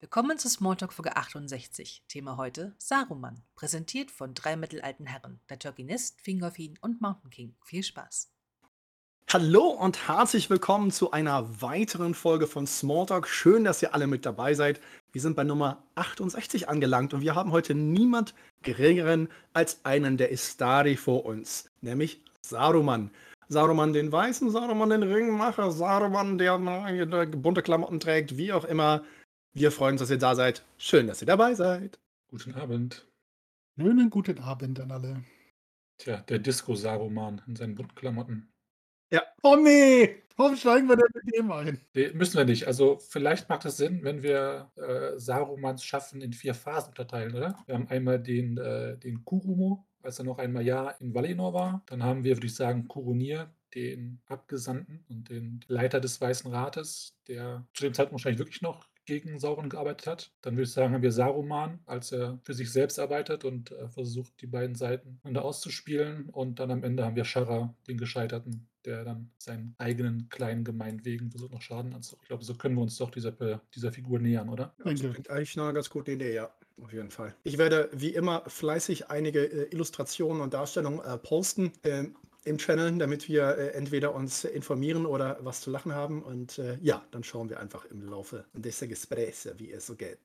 Willkommen zu Smalltalk Folge 68. Thema heute Saruman, präsentiert von drei mittelalten Herren, der Turkinist, Fingolfin und Mountain King. Viel Spaß. Hallo und herzlich willkommen zu einer weiteren Folge von Smalltalk. Schön, dass ihr alle mit dabei seid. Wir sind bei Nummer 68 angelangt und wir haben heute niemand geringeren als einen der Istari vor uns, nämlich Saruman. Saruman den Weißen, Saruman den Ringmacher, Saruman, der, der bunte Klamotten trägt, wie auch immer. Wir freuen uns, dass ihr da seid. Schön, dass ihr dabei seid. Guten Abend. Schönen guten Abend an alle. Tja, der Disco-Saruman in seinen bunten Klamotten. Ja. Oh nee! Warum steigen wir denn mit dem ein? Nee, müssen wir nicht. Also vielleicht macht es Sinn, wenn wir äh, Sarumans Schaffen in vier Phasen unterteilen, oder? Wir haben einmal den, äh, den Kurumo, als er noch einmal Jahr in Valinor war. Dann haben wir, würde ich sagen, Kurunir, den Abgesandten und den Leiter des Weißen Rates, der zu dem Zeitpunkt wahrscheinlich wirklich noch gegen Sauron gearbeitet hat. Dann würde ich sagen, haben wir Saruman, als er für sich selbst arbeitet und äh, versucht, die beiden Seiten miteinander auszuspielen. Und dann am Ende haben wir Shara, den Gescheiterten, der dann seinen eigenen kleinen Gemeinwegen versucht, noch Schaden anzurichten. Ich glaube, so können wir uns doch dieser, dieser Figur nähern, oder? Ja, das klingt eigentlich eine ganz gute Idee, ja. Auf jeden Fall. Ich werde wie immer fleißig einige äh, Illustrationen und Darstellungen äh, posten. Ähm, im Channel, damit wir äh, entweder uns informieren oder was zu lachen haben. Und äh, ja, dann schauen wir einfach im Laufe des Gesprächs, wie es so geht.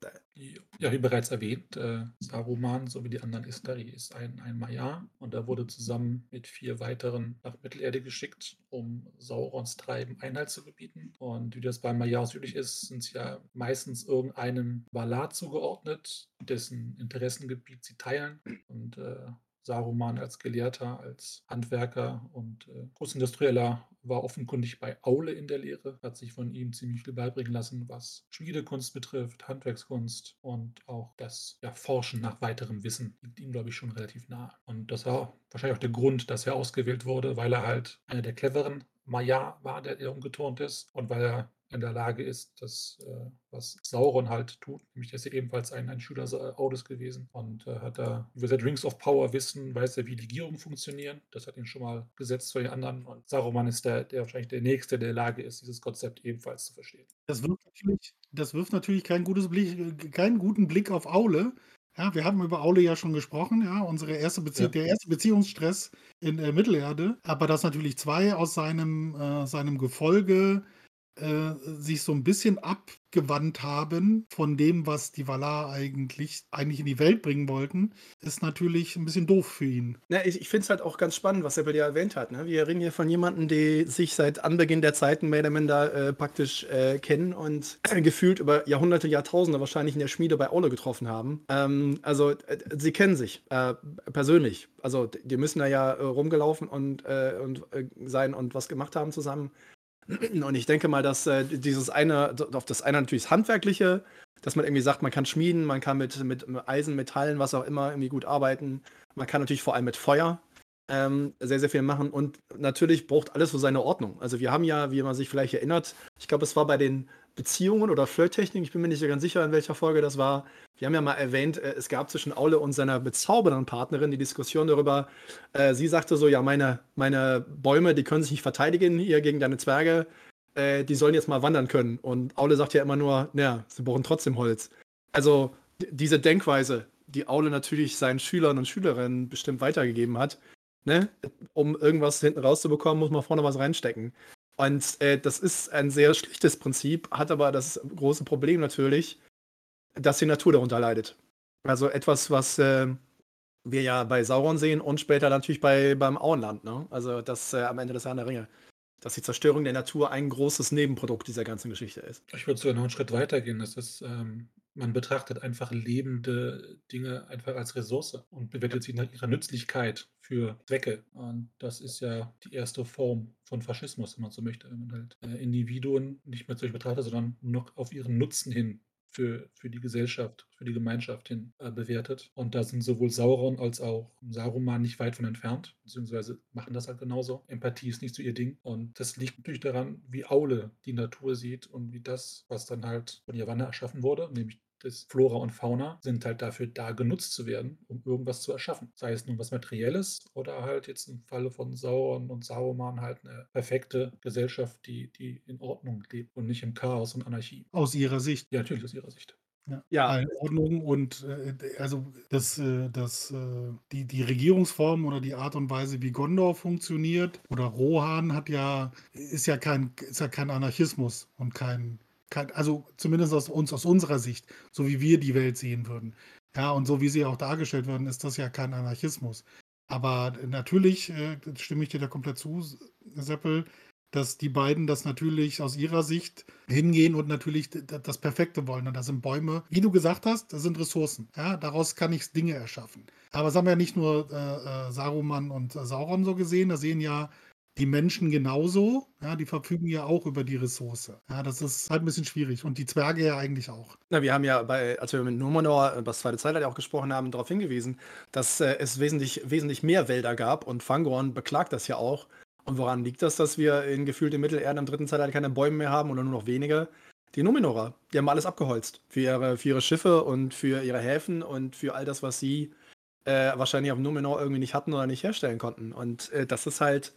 Ja, wie bereits erwähnt, äh, Saruman sowie die anderen Istari ist ein, ein Maya und er wurde zusammen mit vier weiteren nach Mittelerde geschickt, um Saurons Treiben Einhalt zu gebieten. Und wie das bei Mayas üblich ist, sind sie ja meistens irgendeinem Valar zugeordnet, dessen Interessengebiet sie teilen. Und äh, Saruman als Gelehrter, als Handwerker und äh, Großindustrieller war offenkundig bei Aule in der Lehre, hat sich von ihm ziemlich viel beibringen lassen, was Schmiedekunst betrifft, Handwerkskunst und auch das ja, Forschen nach weiterem Wissen liegt ihm, glaube ich, schon relativ nahe. Und das war wahrscheinlich auch der Grund, dass er ausgewählt wurde, weil er halt einer der cleveren Maya war, der, der umgeturnt ist und weil er in der Lage ist, das, äh, was Sauron halt tut. Nämlich, dass er ebenfalls ein, ein Schüler Audes gewesen und äh, hat da über sein Rings of Power Wissen, weiß er, wie Legierungen funktionieren. Das hat ihn schon mal gesetzt für die anderen. Und Saruman ist der, der wahrscheinlich der Nächste, der in der Lage ist, dieses Konzept ebenfalls zu verstehen. Das wirft natürlich, das wirft natürlich keinen, gutes Blick, keinen guten Blick auf Aule. Ja, wir haben über Aule ja schon gesprochen, ja, unsere erste Bezie ja. der erste Beziehungsstress in äh, Mittelerde, aber dass natürlich zwei aus seinem, äh, seinem Gefolge äh, sich so ein bisschen abgewandt haben von dem, was die Valar eigentlich, eigentlich in die Welt bringen wollten, ist natürlich ein bisschen doof für ihn. Ja, ich ich finde es halt auch ganz spannend, was bei dir erwähnt hat. Ne? Wir reden hier von jemandem, die sich seit Anbeginn der Zeiten mehr oder minder äh, praktisch äh, kennen und gefühlt über Jahrhunderte, Jahrtausende wahrscheinlich in der Schmiede bei Aule getroffen haben. Ähm, also äh, sie kennen sich äh, persönlich. Also die müssen da ja rumgelaufen und, und sein und was gemacht haben zusammen. Und ich denke mal, dass äh, dieses eine, auf das eine natürlich das Handwerkliche, dass man irgendwie sagt, man kann schmieden, man kann mit, mit Eisen, Metallen, was auch immer, irgendwie gut arbeiten. Man kann natürlich vor allem mit Feuer ähm, sehr, sehr viel machen. Und natürlich braucht alles so seine Ordnung. Also wir haben ja, wie man sich vielleicht erinnert, ich glaube, es war bei den Beziehungen oder Flirttechnik, ich bin mir nicht ganz sicher, in welcher Folge das war. Wir haben ja mal erwähnt, äh, es gab zwischen Aule und seiner bezaubernden Partnerin die Diskussion darüber, äh, sie sagte so, ja, meine, meine Bäume, die können sich nicht verteidigen hier gegen deine Zwerge, äh, die sollen jetzt mal wandern können. Und Aule sagt ja immer nur, naja, sie brauchen trotzdem Holz. Also diese Denkweise, die Aule natürlich seinen Schülern und Schülerinnen bestimmt weitergegeben hat, ne? um irgendwas hinten rauszubekommen, muss man vorne was reinstecken. Und äh, das ist ein sehr schlichtes Prinzip, hat aber das große Problem natürlich, dass die Natur darunter leidet. Also etwas, was äh, wir ja bei Sauron sehen und später natürlich bei, beim Auenland. Ne? Also das äh, am Ende des Herrn der Ringe. Dass die Zerstörung der Natur ein großes Nebenprodukt dieser ganzen Geschichte ist. Ich würde sogar noch einen Schritt weiter gehen. Das ist, ähm, man betrachtet einfach lebende Dinge einfach als Ressource und bewertet sie nach ihrer Nützlichkeit für Zwecke. Und das ist ja die erste Form von Faschismus, wenn man so möchte, wenn man halt äh, Individuen nicht mehr solch betrachtet, sondern noch auf ihren Nutzen hin für, für die Gesellschaft, für die Gemeinschaft hin äh, bewertet. Und da sind sowohl Sauron als auch Saruman nicht weit von entfernt, beziehungsweise machen das halt genauso. Empathie ist nicht so ihr Ding. Und das liegt natürlich daran, wie Aule die Natur sieht und wie das, was dann halt von Yavanna erschaffen wurde, nämlich das Flora und Fauna sind halt dafür da, genutzt zu werden, um irgendwas zu erschaffen. Sei es nun was Materielles oder halt jetzt im Falle von Sauron und Sauron halt eine perfekte Gesellschaft, die, die in Ordnung lebt und nicht im Chaos und Anarchie. Aus Ihrer Sicht? Ja, natürlich aus Ihrer Sicht. Ja, Ja. Einordnung und äh, also das, äh, das, äh, die, die Regierungsform oder die Art und Weise, wie Gondor funktioniert oder Rohan hat ja, ist ja kein, ist ja kein Anarchismus und kein, also zumindest aus uns, aus unserer Sicht, so wie wir die Welt sehen würden. Ja, und so wie sie auch dargestellt werden, ist das ja kein Anarchismus. Aber natürlich äh, stimme ich dir da komplett zu, Seppel, dass die beiden das natürlich aus ihrer Sicht hingehen und natürlich das Perfekte wollen. Und das sind Bäume, wie du gesagt hast, das sind Ressourcen. Ja, daraus kann ich Dinge erschaffen. Aber es haben ja nicht nur äh, äh, Saruman und äh, Sauron so gesehen, da sehen ja die Menschen genauso, ja, die verfügen ja auch über die Ressource. Ja, das ist halt ein bisschen schwierig. Und die Zwerge ja eigentlich auch. Na, wir haben ja bei, als wir mit Numenor über das zweite Zeitalter auch gesprochen haben, darauf hingewiesen, dass äh, es wesentlich, wesentlich mehr Wälder gab und Fangorn beklagt das ja auch, und woran liegt das, dass wir in gefühlte Mittelerde im dritten Zeitalter keine Bäume mehr haben oder nur noch wenige? Die Numenorer, die haben alles abgeholzt. Für ihre, für ihre Schiffe und für ihre Häfen und für all das, was sie äh, wahrscheinlich auf Numenor irgendwie nicht hatten oder nicht herstellen konnten. Und äh, das ist halt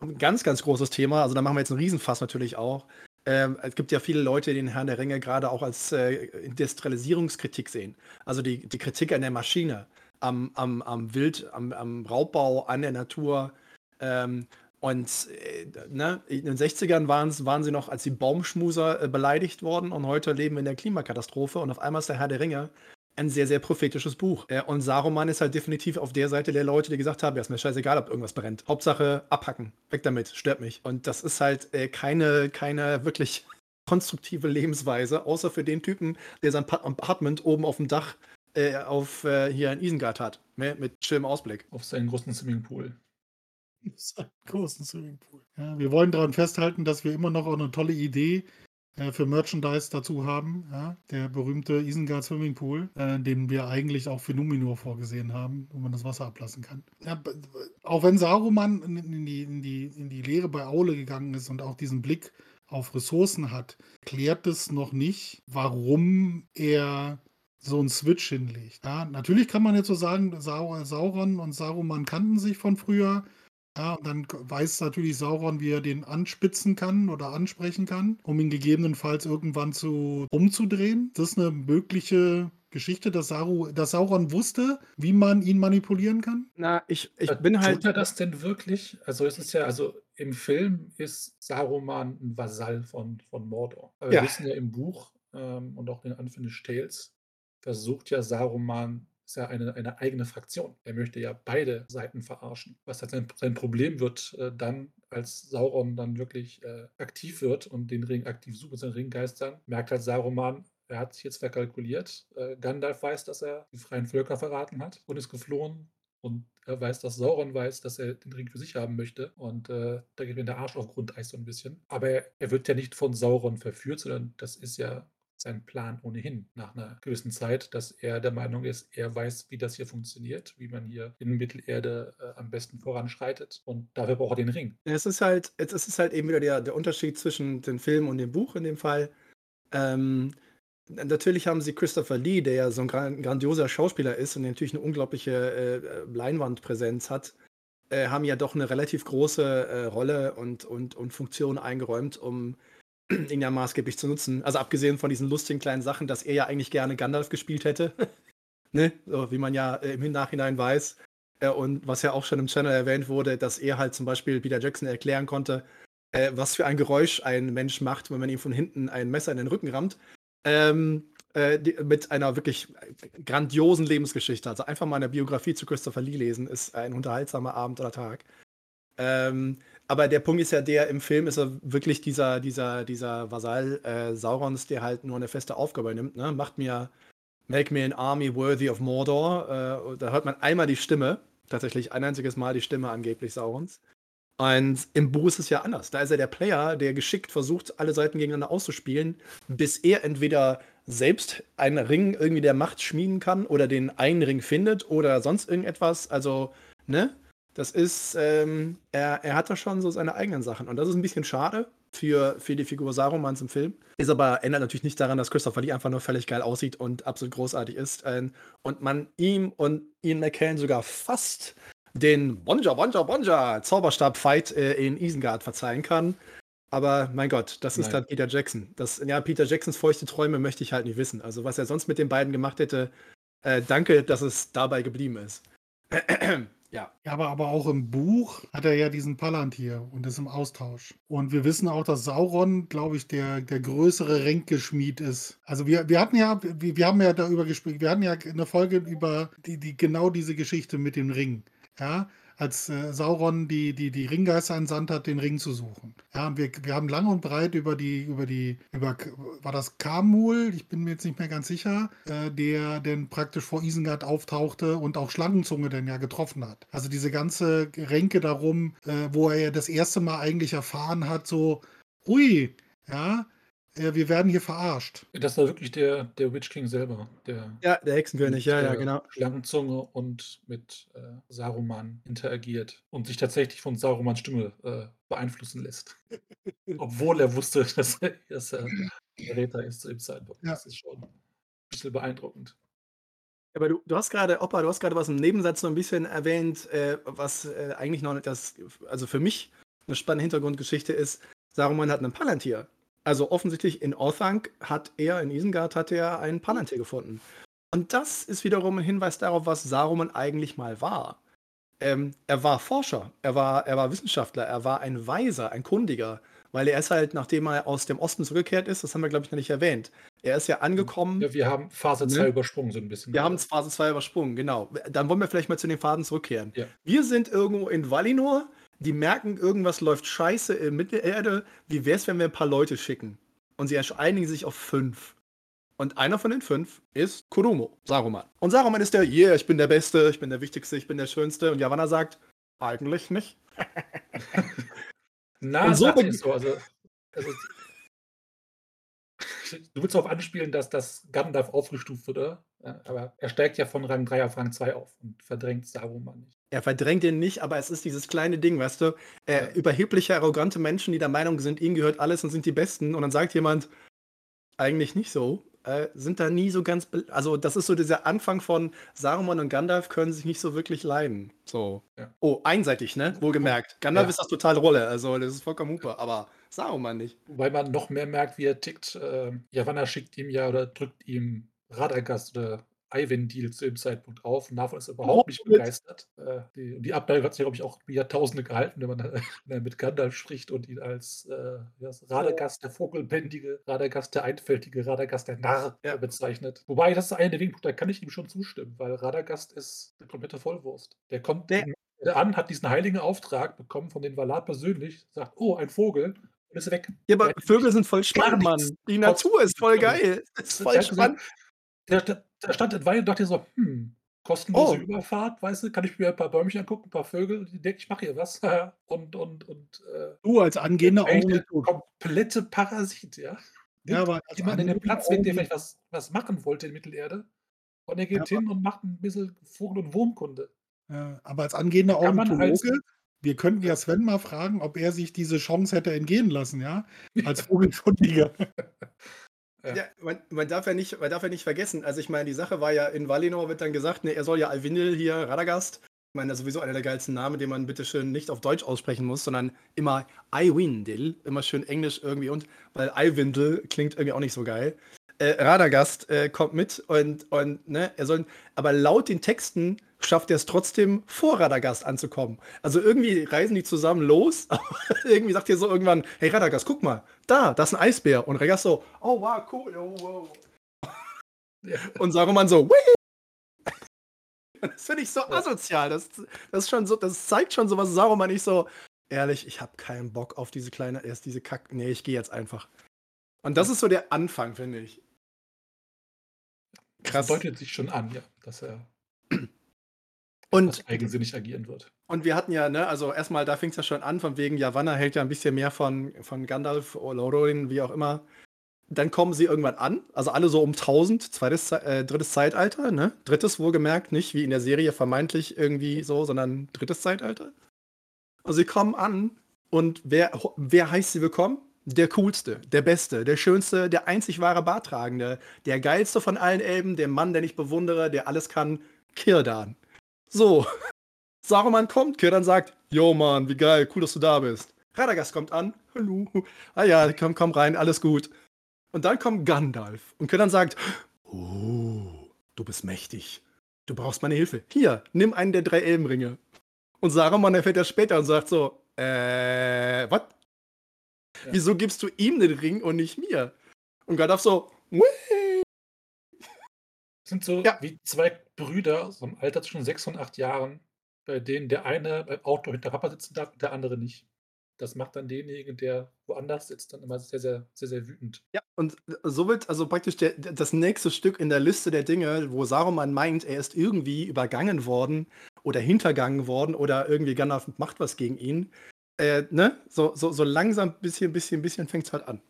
ein ganz, ganz großes Thema. Also da machen wir jetzt einen Riesenfass natürlich auch. Ähm, es gibt ja viele Leute, die den Herrn der Ringe gerade auch als äh, Industrialisierungskritik sehen. Also die, die Kritik an der Maschine, am, am, am Wild, am, am Raubbau, an der Natur. Ähm, und äh, ne, in den 60ern waren sie noch als die Baumschmuser äh, beleidigt worden und heute leben wir in der Klimakatastrophe und auf einmal ist der Herr der Ringe ein sehr, sehr prophetisches Buch. Äh, und Saruman ist halt definitiv auf der Seite der Leute, die gesagt haben, ja, ist mir scheißegal, ob irgendwas brennt. Hauptsache abhacken, weg damit, stört mich. Und das ist halt äh, keine, keine wirklich konstruktive Lebensweise, außer für den Typen, der sein Apartment oben auf dem Dach äh, auf äh, hier in Isengard hat, ne, mit schönem Ausblick. Auf seinen großen Swimmingpool. einen großen Swimmingpool. Ja, wir wollen daran festhalten, dass wir immer noch auch eine tolle Idee äh, für Merchandise dazu haben. Ja? Der berühmte Isengard Swimmingpool, äh, den wir eigentlich auch für Numenor vorgesehen haben, wo man das Wasser ablassen kann. Ja, auch wenn Saruman in die, in, die, in die Lehre bei Aule gegangen ist und auch diesen Blick auf Ressourcen hat, klärt es noch nicht, warum er so einen Switch hinlegt. Ja, natürlich kann man jetzt so sagen, Sauron und Saruman kannten sich von früher. Ja, und dann weiß natürlich Sauron, wie er den anspitzen kann oder ansprechen kann, um ihn gegebenenfalls irgendwann zu umzudrehen. Das ist eine mögliche Geschichte, dass, Saru, dass Sauron wusste, wie man ihn manipulieren kann? Na, ich, ich bin halt. Tut er das denn wirklich? Also es ist ja, also im Film ist Saruman ein Vasall von, von Mordor. Aber wir wissen ja im Buch ähm, und auch in Unfinished Tales versucht ja Saruman ist ja eine, eine eigene Fraktion. Er möchte ja beide Seiten verarschen. Was halt sein, sein Problem wird äh, dann, als Sauron dann wirklich äh, aktiv wird und den Ring aktiv sucht mit seinen Ringgeistern, merkt halt Saruman, er hat sich jetzt verkalkuliert. Äh, Gandalf weiß, dass er die freien Völker verraten hat und ist geflohen. Und er weiß, dass Sauron weiß, dass er den Ring für sich haben möchte. Und äh, da geht mir der Arsch auf Grundeis so ein bisschen. Aber er, er wird ja nicht von Sauron verführt, sondern das ist ja sein Plan ohnehin nach einer gewissen Zeit, dass er der Meinung ist, er weiß, wie das hier funktioniert, wie man hier in Mittelerde äh, am besten voranschreitet und dafür braucht er den Ring. Es ist halt, es ist halt eben wieder der, der Unterschied zwischen dem Film und dem Buch in dem Fall. Ähm, natürlich haben sie Christopher Lee, der ja so ein grandioser Schauspieler ist und natürlich eine unglaubliche äh, Leinwandpräsenz hat, äh, haben ja doch eine relativ große äh, Rolle und, und, und Funktion eingeräumt, um ja maßgeblich zu nutzen. Also abgesehen von diesen lustigen kleinen Sachen, dass er ja eigentlich gerne Gandalf gespielt hätte. ne? So, wie man ja äh, im Nachhinein weiß. Äh, und was ja auch schon im Channel erwähnt wurde, dass er halt zum Beispiel Peter Jackson erklären konnte, äh, was für ein Geräusch ein Mensch macht, wenn man ihm von hinten ein Messer in den Rücken rammt. Ähm, äh, die, mit einer wirklich grandiosen Lebensgeschichte. Also einfach mal eine Biografie zu Christopher Lee lesen, ist ein unterhaltsamer Abend oder Tag. Ähm, aber der Punkt ist ja der, im Film ist er wirklich dieser, dieser, dieser Vasall äh, Saurons, der halt nur eine feste Aufgabe nimmt. Ne? Macht mir, make me an army worthy of Mordor. Äh, da hört man einmal die Stimme, tatsächlich ein einziges Mal die Stimme angeblich Saurons. Und im Buch ist es ja anders. Da ist er der Player, der geschickt versucht, alle Seiten gegeneinander auszuspielen, bis er entweder selbst einen Ring irgendwie der Macht schmieden kann oder den einen Ring findet oder sonst irgendetwas. Also, ne? Das ist, ähm, er, er hat da schon so seine eigenen Sachen. Und das ist ein bisschen schade für, für die Figur Sarumans im Film. Ist aber, ändert natürlich nicht daran, dass Christopher Lee einfach nur völlig geil aussieht und absolut großartig ist. Ähm, und man ihm und Ian McKellen sogar fast den Bonja, Bonja, Bonja Zauberstab-Fight äh, in Isengard verzeihen kann. Aber mein Gott, das ist Nein. dann Peter Jackson. Das, ja, Peter Jacksons feuchte Träume möchte ich halt nicht wissen. Also was er sonst mit den beiden gemacht hätte, äh, danke, dass es dabei geblieben ist. Ja. Ja, aber, aber auch im Buch hat er ja diesen Palantir und ist im Austausch. Und wir wissen auch, dass Sauron, glaube ich, der, der größere Ränkeschmied ist. Also wir, wir hatten ja, wir, wir haben ja darüber gesprochen, wir hatten ja eine Folge über die, die genau diese Geschichte mit dem Ring. Ja, als äh, Sauron die, die, die Ringgeister entsandt hat, den Ring zu suchen. Ja, wir, wir haben lang und breit über die, über die, über, war das Kamul, ich bin mir jetzt nicht mehr ganz sicher, äh, der denn praktisch vor Isengard auftauchte und auch Schlangenzunge denn ja getroffen hat. Also diese ganze Ränke darum, äh, wo er ja das erste Mal eigentlich erfahren hat, so, ui, ja, äh, wir werden hier verarscht. Das war wirklich der, der Witch King selber, der Ja, der Hexenkönig, ja, ja, mit, genau. Schlangenzunge und mit äh, Saruman interagiert und sich tatsächlich von Sarumans Stimme äh, beeinflussen lässt. Obwohl er wusste, dass er, dass er der Räter ist zu dem Zeitpunkt. Ja. Das ist schon ein bisschen beeindruckend. Aber du, du hast gerade, Opa, du hast gerade was im Nebensatz so ein bisschen erwähnt, äh, was äh, eigentlich noch nicht das, also für mich eine spannende Hintergrundgeschichte ist, Saruman hat einen Palantir. Also offensichtlich in Orthanc hat er, in Isengard hat er einen Palantir gefunden. Und das ist wiederum ein Hinweis darauf, was Saruman eigentlich mal war. Ähm, er war Forscher, er war, er war Wissenschaftler, er war ein Weiser, ein Kundiger, weil er ist halt, nachdem er aus dem Osten zurückgekehrt ist, das haben wir, glaube ich, noch nicht erwähnt. Er ist ja angekommen. Ja, wir haben Phase Ne? 2 übersprungen, so ein bisschen. Wir haben Phase 2 übersprungen, genau. Dann wollen wir vielleicht mal zu den Phasen zurückkehren. Ja. Wir sind irgendwo in Valinor, die merken, irgendwas läuft scheiße in Mittelerde. Wie wär's, wenn wir ein paar Leute schicken? Und sie einigen sich auf fünf. Und einer von den fünf ist Kurumo, Saruman. Und Saruman ist der, yeah, ich bin der Beste, ich bin der Wichtigste, ich bin der Schönste. Und Yavanna sagt, eigentlich nicht. Na, Und so sagt er beginn- so. Also, also, du willst darauf anspielen, dass das Gandalf aufgestuft wird, oder? Ja, aber er steigt ja von Rang 3 auf Rang 2 auf und verdrängt Saruman nicht. Er verdrängt ihn nicht, aber es ist dieses kleine Ding, weißt du? Äh, Ja. Überhebliche, arrogante Menschen, die der Meinung sind, ihnen gehört alles und sind die Besten. Und dann sagt jemand, eigentlich nicht so. Äh, sind da nie so ganz. Also, das ist so dieser Anfang von Saruman und Gandalf können sich nicht so wirklich leiden. So. Ja. Oh, einseitig, ne? Wohlgemerkt. Gandalf Ja. ist das total Rolle. Also, das ist vollkommen super. Aber Saruman nicht. Wobei man noch mehr merkt, wie er tickt. Äh, Yavanna schickt ihm ja oder drückt ihm Radagast oder Eyvindil zu dem Zeitpunkt auf. Und davon ist er überhaupt nicht mit. begeistert. Äh, die, die Abteilung hat sich, glaube ich, auch Jahrtausende gehalten, wenn man er mit Gandalf spricht und ihn als äh? Radagast der Vogelbändige, Radagast der Einfältige, Radagast der Narr Ja. äh, bezeichnet. Wobei, das ist einer der Wegpunkte, da kann ich ihm schon zustimmen, weil Radagast ist eine komplette Vollwurst. Der kommt Der- an, hat diesen heiligen Auftrag bekommen von den Valar persönlich, sagt, oh, ein Vogel, und ist weg. Ja, aber Vögel sind voll spannend, Mann. Die Natur ist voll geil. Ist voll spannend. Der, der, der stand in Wein und dachte so, hm, kostenlose Oh. Überfahrt, weißt du, kann ich mir ein paar Bäumchen angucken, ein paar Vögel, die denken, ich mache hier was. und, und, und, äh, Du als angehender der Ornithologe. komplette Parasit, ja. Ja, aber als Jemand, der den angehender Platz weg, der vielleicht was, was machen wollte in Mittelerde. Und er geht Ja, hin und macht ein bisschen Vogel- und Wurmkunde. Ja, aber als angehender Ornithologe, wir könnten ja Sven mal fragen, ob er sich diese Chance hätte entgehen lassen, ja? Als Vogelkundiger. Ja. Man, man, darf ja nicht, man darf ja nicht vergessen, also ich meine, die Sache war ja, in Valinor wird dann gesagt, ne, er soll ja Alvindel hier, Radagast, ich meine, das ist sowieso einer der geilsten Namen, den man bitte schön nicht auf Deutsch aussprechen muss, sondern immer Iwindil, immer schön Englisch irgendwie und, weil Iwindel klingt irgendwie auch nicht so geil. Äh, Radagast äh, kommt mit und, und ne, er soll, aber laut den Texten schafft er es trotzdem, vor Radagast anzukommen. Also irgendwie reisen die zusammen los, aber irgendwie sagt er so irgendwann, hey Radagast, guck mal, da, das ist ein Eisbär. Und Radagast so, oh wow, cool, oh wow. Ja. Und Saruman so, Wii! Das finde ich so asozial. Das, das, ist schon so, das zeigt schon so was Saruman nicht so, ehrlich, ich habe keinen Bock auf diese kleine, erst diese Kack. Nee, ich gehe jetzt einfach. Und das ist so der Anfang, finde ich. Das Krass. deutet sich schon an, ja, dass er Und, eigensinnig agieren wird. und wir hatten ja, ne, also erstmal, da fing es ja schon an, von wegen, Yavanna hält ja ein bisschen mehr von, von Gandalf oder Olorin, wie auch immer. Dann kommen sie irgendwann an, also alle so um 1000, zweites, äh, drittes Zeitalter, ne? Drittes wohlgemerkt, nicht wie in der Serie vermeintlich irgendwie so, sondern drittes Zeitalter. Also sie kommen an und wer, wer heißt sie willkommen? Der coolste, der beste, der schönste, der einzig wahre Bartragende, der geilste von allen Elben, der Mann, den ich bewundere, der alles kann, Kirdan. So, Saruman kommt, Kirdan sagt, Yo Mann, wie geil, cool, dass du da bist. Radagast kommt an. Hallo. Ah ja, komm, komm rein, alles gut. Und dann kommt Gandalf. Und Könnern sagt, oh, du bist mächtig. Du brauchst meine Hilfe. Hier, nimm einen der drei Elbenringe. Und Saruman erfährt das später und sagt so, äh, was? Ja. Wieso gibst du ihm den Ring und nicht mir? Und Gandalf so, Whee! sind so Ja. wie zwei Brüder, so im Alter zwischen sechs und acht Jahren, bei denen der eine beim Auto hinter Papa sitzen darf und der andere nicht. Das macht dann denjenigen, der woanders sitzt, dann immer sehr, sehr, sehr, sehr wütend. Ja, und so wird also praktisch der, das nächste Stück in der Liste der Dinge, wo Saruman meint, er ist irgendwie übergangen worden oder hintergangen worden oder irgendwie Gandalf macht was gegen ihn. Äh, ne? So, so, so langsam, bisschen, bisschen, bisschen fängt es halt an.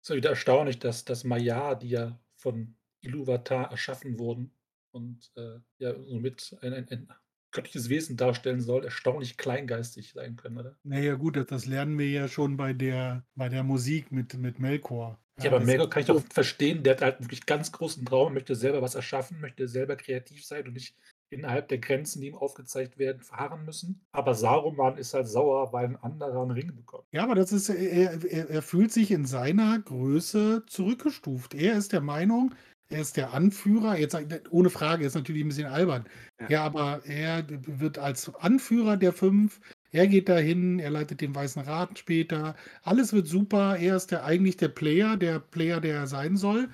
Es ist wieder erstaunlich, dass das Maya, die ja von Iluvatar erschaffen wurden und äh, ja somit ein, ein, ein göttliches Wesen darstellen soll, erstaunlich kleingeistig sein können, oder? Naja, gut, das, das lernen wir ja schon bei der, bei der Musik mit, mit Melkor. Ja, aber das- Melkor kann ich doch verstehen, der hat halt wirklich ganz großen Traum, möchte selber was erschaffen, möchte selber kreativ sein und nicht innerhalb der Grenzen, die ihm aufgezeigt werden, verharren müssen. Aber Saruman ist halt sauer, weil ein anderer einen Ring bekommt. Ja, aber das ist, er, er, er fühlt sich in seiner Größe zurückgestuft. Er ist der Meinung, er ist der Anführer, jetzt ohne Frage, ist natürlich ein bisschen albern. Ja. Ja, aber er wird als Anführer der fünf, er geht dahin, er leitet den Weißen Rat später, alles wird super, er ist der eigentlich der Player, der Player, der er sein soll.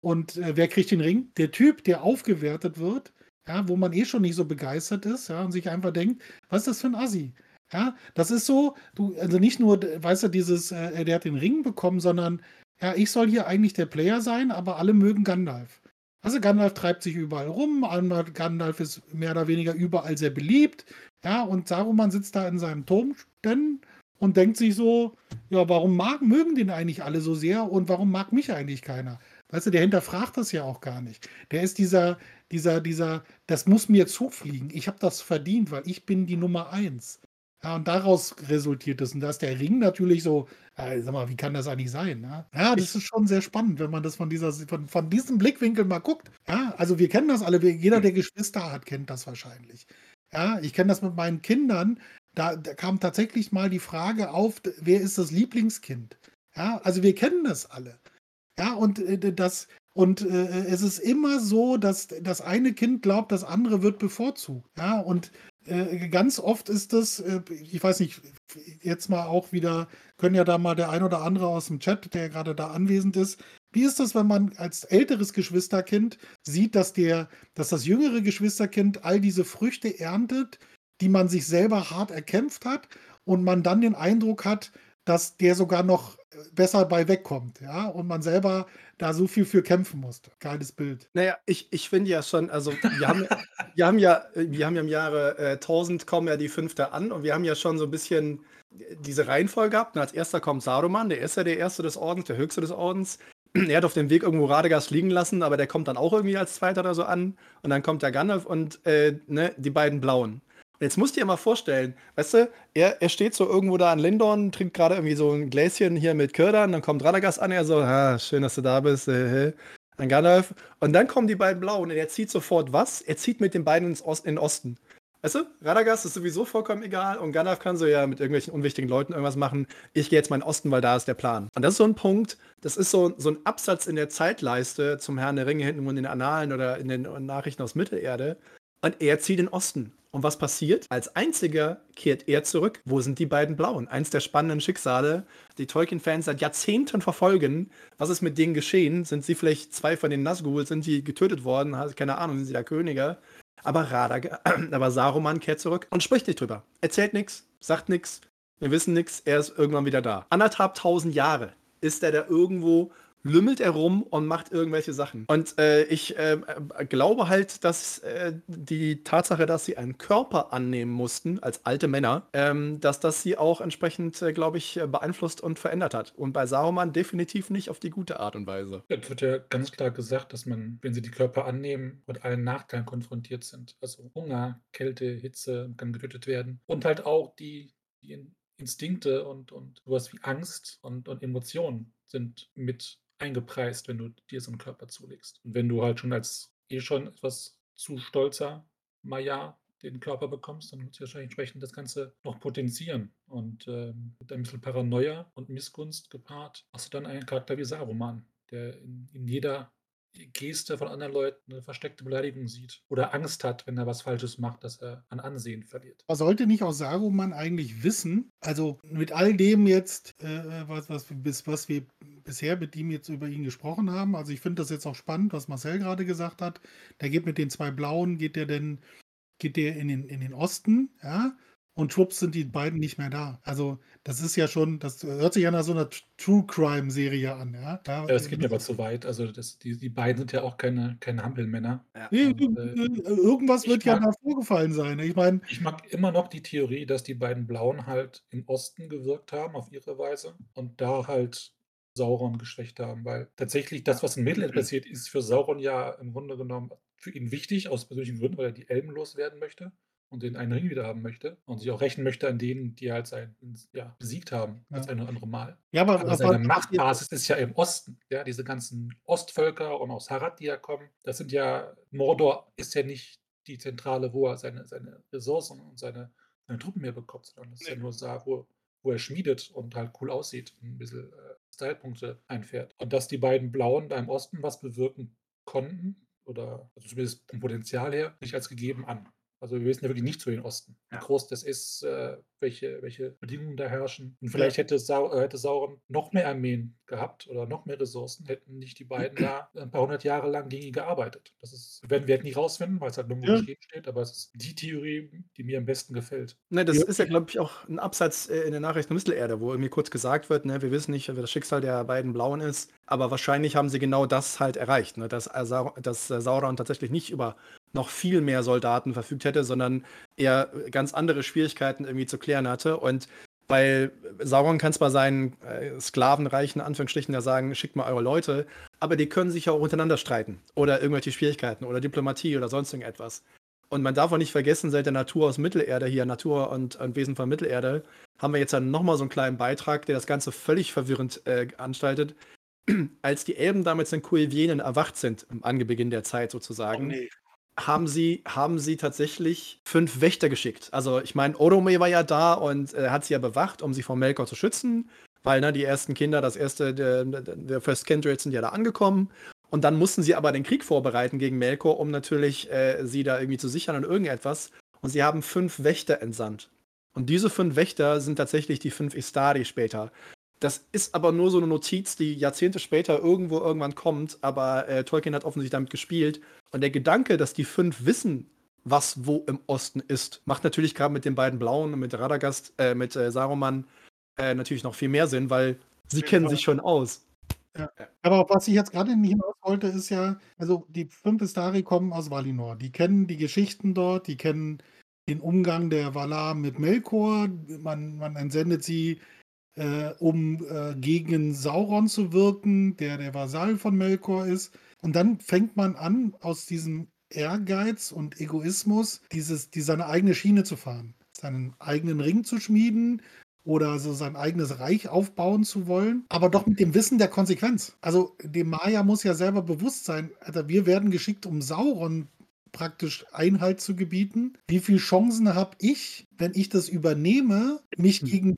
Und äh, wer kriegt den Ring? Der Typ, der aufgewertet wird, ja, wo man eh schon nicht so begeistert ist, ja, und sich einfach denkt, was ist das für ein Assi? Ja, das ist so, du, also nicht nur, weißt du, dieses, äh, der hat den Ring bekommen, sondern, ja, ich soll hier eigentlich der Player sein, aber alle mögen Gandalf. Also Gandalf treibt sich überall rum, Gandalf- ist mehr oder weniger überall sehr beliebt, ja, und Saruman sitzt da in seinem Turm und denkt sich so, ja, warum mag, mögen den eigentlich alle so sehr und warum mag mich eigentlich keiner? Weißt du, der hinterfragt das ja auch gar nicht. Der ist dieser, dieser, dieser, das muss mir zufliegen. Ich habe das verdient, weil ich bin die Nummer eins. Ja, und daraus resultiert es. Und da ist der Ring natürlich so, äh, sag mal, wie kann das eigentlich sein? Ja, ja das ist schon sehr spannend, wenn man das von, dieser, von, von diesem Blickwinkel mal guckt. Ja, also wir kennen das alle. Jeder, der Geschwister hat, kennt das wahrscheinlich. Ja, ich kenne das mit meinen Kindern. Da, da kam tatsächlich mal die Frage auf, wer ist das Lieblingskind? Ja, also wir kennen das alle. Ja, und äh, das, und äh, es ist immer so, dass das eine Kind glaubt, das andere wird bevorzugt. Ja, und äh, ganz oft ist das, äh, ich weiß nicht, jetzt mal auch wieder, können ja da mal der ein oder andere aus dem Chat, der gerade da anwesend ist. Wie ist das, wenn man als älteres Geschwisterkind sieht, dass der, dass das jüngere Geschwisterkind all diese Früchte erntet, die man sich selber hart erkämpft hat und man dann den Eindruck hat, dass der sogar noch äh, besser bei wegkommt, ja, und man selber da so viel für kämpfen musste. Geiles Bild. Naja, ich, ich finde ja schon, also wir haben, wir haben ja, wir haben ja im Jahre äh, 1000 kommen ja die Fünfte an und wir haben ja schon so ein bisschen diese Reihenfolge gehabt. Und als erster kommt Saruman, der ist ja der Erste des Ordens, der Höchste des Ordens. Er hat auf dem Weg irgendwo Radagast liegen lassen, aber der kommt dann auch irgendwie als Zweiter oder so an. Und dann kommt der Gandalf und äh, ne, die beiden Blauen. Und jetzt musst du dir mal vorstellen, weißt du, er, er steht so irgendwo da an Lindorn, trinkt gerade irgendwie so ein Gläschen hier mit Kördern, dann kommt Radagast an, er so, ah, schön, dass du da bist, äh. An Gandalf. Und dann kommen die beiden Blauen und er zieht sofort was? Er zieht mit den beiden ins Ost, in den Osten. Weißt du, Radagast ist sowieso vollkommen egal und Gandalf kann so ja mit irgendwelchen unwichtigen Leuten irgendwas machen. Ich gehe jetzt mal in den Osten, weil da ist der Plan. Und das ist so ein Punkt, das ist so, so ein Absatz in der Zeitleiste zum Herrn der Ringe hinten in den Annalen oder in den Nachrichten aus Mittelerde. Und er zieht in den Osten. Und was passiert? Als einziger kehrt er zurück. Wo sind die beiden Blauen? Eins der spannenden Schicksale, die Tolkien-Fans seit Jahrzehnten verfolgen. Was ist mit denen geschehen? Sind sie vielleicht zwei von den Nazgul? Sind die getötet worden? Keine Ahnung, sind sie da Könige? Aber Radag, aber Saruman kehrt zurück und spricht nicht drüber. Erzählt nichts, sagt nichts. Wir wissen nichts. Er ist irgendwann wieder da. Anderthalb tausend Jahre ist er da irgendwo lümmelt er rum und macht irgendwelche Sachen. Und äh, ich äh, äh, glaube halt, dass äh, die Tatsache, dass sie einen Körper annehmen mussten, als alte Männer, ähm, dass das sie auch entsprechend, äh, glaube ich, äh, beeinflusst und verändert hat. Und bei Saruman definitiv nicht auf die gute Art und Weise. Es wird ja ganz klar gesagt, dass man, wenn sie die Körper annehmen, mit allen Nachteilen konfrontiert sind. Also Hunger, Kälte, Hitze kann getötet werden. Und halt auch die, die In- Instinkte und, und sowas wie Angst und, und Emotionen sind mit eingepreist, wenn du dir so einen Körper zulegst. Und wenn du halt schon als eh schon etwas zu stolzer Maya den Körper bekommst, dann wird sich wahrscheinlich entsprechend das Ganze noch potenzieren. Und ähm, mit ein bisschen Paranoia und Missgunst gepaart, hast du dann einen Charakter wie Saruman, der in, in jeder Geste von anderen Leuten eine versteckte Beleidigung sieht oder Angst hat, wenn er was Falsches macht, dass er an Ansehen verliert. Aber sollte nicht auch Saruman eigentlich wissen, also mit all dem jetzt, äh, was, was, bis, was wir bisher mit ihm jetzt über ihn gesprochen haben, also ich finde das jetzt auch spannend, was Marcel gerade gesagt hat, der geht mit den zwei Blauen, geht der denn, geht der in den, in den Osten, ja, und schwupps sind die beiden nicht mehr da. Also, das ist ja schon, das hört sich ja nach so einer True Crime-Serie an, ja. Da, ja, das geht mir aber zu weit. Also, das, die, die beiden sind ja auch keine, keine Hampelmänner. Ja. Nee, und, äh, irgendwas wird mag, ja da vorgefallen sein. Ich meine. Ich mag immer noch die Theorie, dass die beiden Blauen halt im Osten gewirkt haben, auf ihre Weise, und da halt Sauron geschwächt haben, weil tatsächlich das, was in Mittelerde passiert, ist für Sauron ja im Grunde genommen für ihn wichtig, aus persönlichen Gründen, weil er die Elben loswerden möchte und den einen Ring wieder haben möchte und sich auch rächen möchte an denen, die halt sein, ja, besiegt haben, ja. das eine oder andere Mal. Ja, aber, aber seine Machtbasis ist ja im Osten. Ja, diese ganzen Ostvölker und aus Harad, die ja kommen, das sind ja, Mordor ist ja nicht die Zentrale, wo er seine, seine Ressourcen und seine, seine Truppen mehr bekommt, sondern das ist ja nur da, wo, wo er schmiedet und halt cool aussieht und ein bisschen Stylepunkte einfährt. Und dass die beiden Blauen da im Osten was bewirken konnten, oder also zumindest vom Potenzial her, nicht als gegeben an. Also wir wissen ja wirklich nicht zu den Osten, wie ja. groß das ist, äh, welche, welche Bedingungen da herrschen. Und vielleicht ja. hätte, Sau äh, hätte Sauron noch mehr Armeen gehabt oder noch mehr Ressourcen, hätten nicht die beiden da ein paar hundert Jahre lang gegen ihn gearbeitet. Das ist, werden wir halt nicht rausfinden, weil es halt nirgendwo ja. geschrieben steht, aber es ist die Theorie, die mir am besten gefällt. Ne, das ist ja, glaube ich, auch ein Absatz äh, in der Nachricht der Mittelerde, wo irgendwie kurz gesagt wird, ne, wir wissen nicht, wer das Schicksal der beiden Blauen ist, aber wahrscheinlich haben sie genau das halt erreicht, ne, dass, dass Sauron tatsächlich nicht über noch viel mehr Soldaten verfügt hätte, sondern er ganz andere Schwierigkeiten irgendwie zu klären hatte. Und weil Sauron kann zwar seinen äh, Sklavenreichen, Anführungsstrichen, da sagen, schickt mal eure Leute, aber die können sich ja auch untereinander streiten oder irgendwelche Schwierigkeiten oder Diplomatie oder sonst irgendetwas. Und man darf auch nicht vergessen, seit der Natur aus Mittelerde hier, Natur und, und Wesen von Mittelerde, haben wir jetzt dann nochmal so einen kleinen Beitrag, der das Ganze völlig verwirrend äh, anstaltet. Als die Elben damals in Kuevienen erwacht sind, am Anbeginn der Zeit sozusagen, oh haben sie, haben sie tatsächlich fünf Wächter geschickt. Also ich meine, Orome war ja da und äh, hat sie ja bewacht, um sie vor Melkor zu schützen, weil ne, die ersten Kinder, das erste, der, der First Kindred sind ja da angekommen. Und dann mussten sie aber den Krieg vorbereiten gegen Melkor, um natürlich äh, sie da irgendwie zu sichern und irgendetwas. Und sie haben fünf Wächter entsandt. Und diese fünf Wächter sind tatsächlich die fünf Istari später. Das ist aber nur so eine Notiz, die Jahrzehnte später irgendwo irgendwann kommt, aber äh, Tolkien hat offensichtlich damit gespielt. Und der Gedanke, dass die fünf wissen, was wo im Osten ist, macht natürlich gerade mit den beiden Blauen und mit Radagast, äh, mit äh, Saruman äh, natürlich noch viel mehr Sinn, weil sie ja, kennen sich schon aus. Ja. Aber was ich jetzt gerade nicht hinaus wollte, ist ja, also die fünf Istari kommen aus Valinor. Die kennen die Geschichten dort, die kennen den Umgang der Valar mit Melkor. Man, man entsendet sie äh, um äh, gegen Sauron zu wirken, der der Vasall von Melkor ist. Und dann fängt man an, aus diesem Ehrgeiz und Egoismus dieses, die seine eigene Schiene zu fahren, seinen eigenen Ring zu schmieden oder so sein eigenes Reich aufbauen zu wollen, aber doch mit dem Wissen der Konsequenz. Also dem Maya muss ja selber bewusst sein, Alter, wir werden geschickt, um Sauron praktisch Einhalt zu gebieten. Wie viele Chancen habe ich, wenn ich das übernehme, mich gegen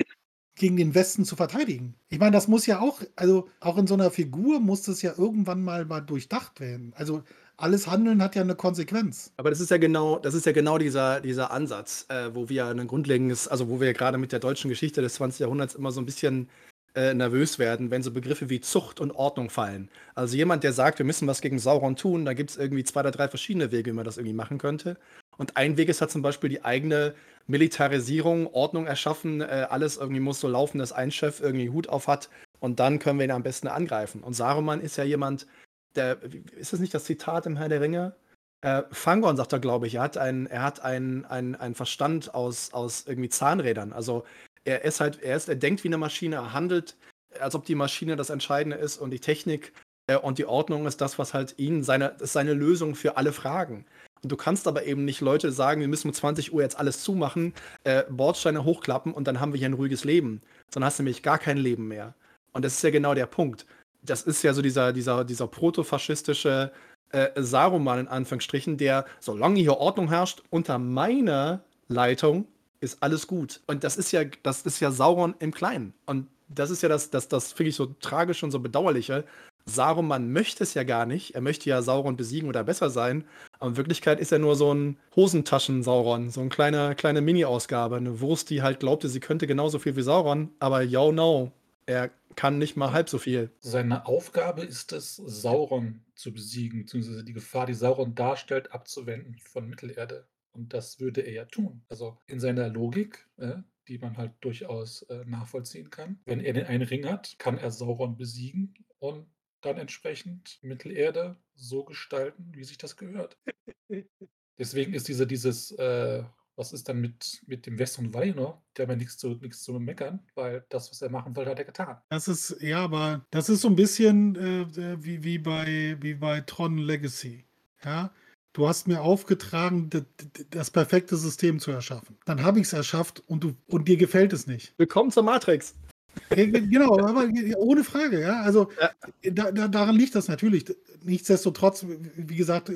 gegen den Westen zu verteidigen. Ich meine, das muss ja auch, also auch in so einer Figur muss das ja irgendwann mal, mal durchdacht werden. Also alles Handeln hat ja eine Konsequenz. Aber das ist ja genau, das ist ja genau dieser, dieser Ansatz, äh, wo wir ein grundlegendes, also wo wir gerade mit der deutschen Geschichte des 20. Jahrhunderts immer so ein bisschen äh, nervös werden, wenn so Begriffe wie Zucht und Ordnung fallen. Also jemand, der sagt, wir müssen was gegen Sauron tun, da gibt es irgendwie zwei oder drei verschiedene Wege, wie man das irgendwie machen könnte. Und ein Weg ist halt zum Beispiel die eigene Militarisierung, Ordnung erschaffen, äh, alles irgendwie muss so laufen, dass ein Chef irgendwie Hut auf hat und dann können wir ihn am besten angreifen. Und Saruman ist ja jemand, der, ist das nicht das Zitat im Herr der Ringe? Äh, Fangorn sagt er, glaube ich, er hat einen, er hat einen, Verstand aus, aus irgendwie Zahnrädern. Also er ist halt, er ist, er denkt wie eine Maschine, er handelt, als ob die Maschine das Entscheidende ist und die Technik äh, und die Ordnung ist das, was halt ihn, seine, ist seine Lösung für alle Fragen. Und du kannst aber eben nicht Leute sagen, wir müssen um 20 Uhr jetzt alles zumachen, äh, Bordsteine hochklappen und dann haben wir hier ein ruhiges Leben. Sondern hast du nämlich gar kein Leben mehr. Und das ist ja genau der Punkt. Das ist ja so dieser, dieser, dieser protofaschistische, äh, Saruman in Anführungsstrichen, der, solange hier Ordnung herrscht, unter meiner Leitung ist alles gut. Und das ist ja, das ist ja Sauron im Kleinen. Und das ist ja das, das, das finde ich so tragisch und so bedauerliche. Saruman möchte es ja gar nicht. Er möchte ja Sauron besiegen oder besser sein. Aber in Wirklichkeit ist er nur so ein Hosentaschen-Sauron. So eine kleine, kleine Mini-Ausgabe. Eine Wurst, die halt glaubte, sie könnte genauso viel wie Sauron. Aber yo, no. Er kann nicht mal halb so viel. Seine Aufgabe ist es, Sauron zu besiegen, beziehungsweise die Gefahr, die Sauron darstellt, abzuwenden von Mittelerde. Und das würde er ja tun. Also in seiner Logik, äh, die man halt durchaus äh, nachvollziehen kann. Wenn er den einen Ring hat, kann er Sauron besiegen und dann entsprechend Mittelerde so gestalten, wie sich das gehört. Deswegen ist diese, dieses, äh, was ist dann mit, mit dem West und Valinor? Der hat ja nichts zu, nichts zu meckern, weil das, was er machen wollte, hat er getan. Das ist, ja, aber das ist so ein bisschen äh, äh wie, wie, bei, wie bei Tron Legacy. Ja, du hast mir aufgetragen, das, das perfekte System zu erschaffen. Dann habe ich es erschafft und, du, und dir gefällt es nicht. Willkommen zur Matrix. Genau, aber ohne Frage, ja. Also ja. Da, da, daran liegt das natürlich. Nichtsdestotrotz, wie gesagt,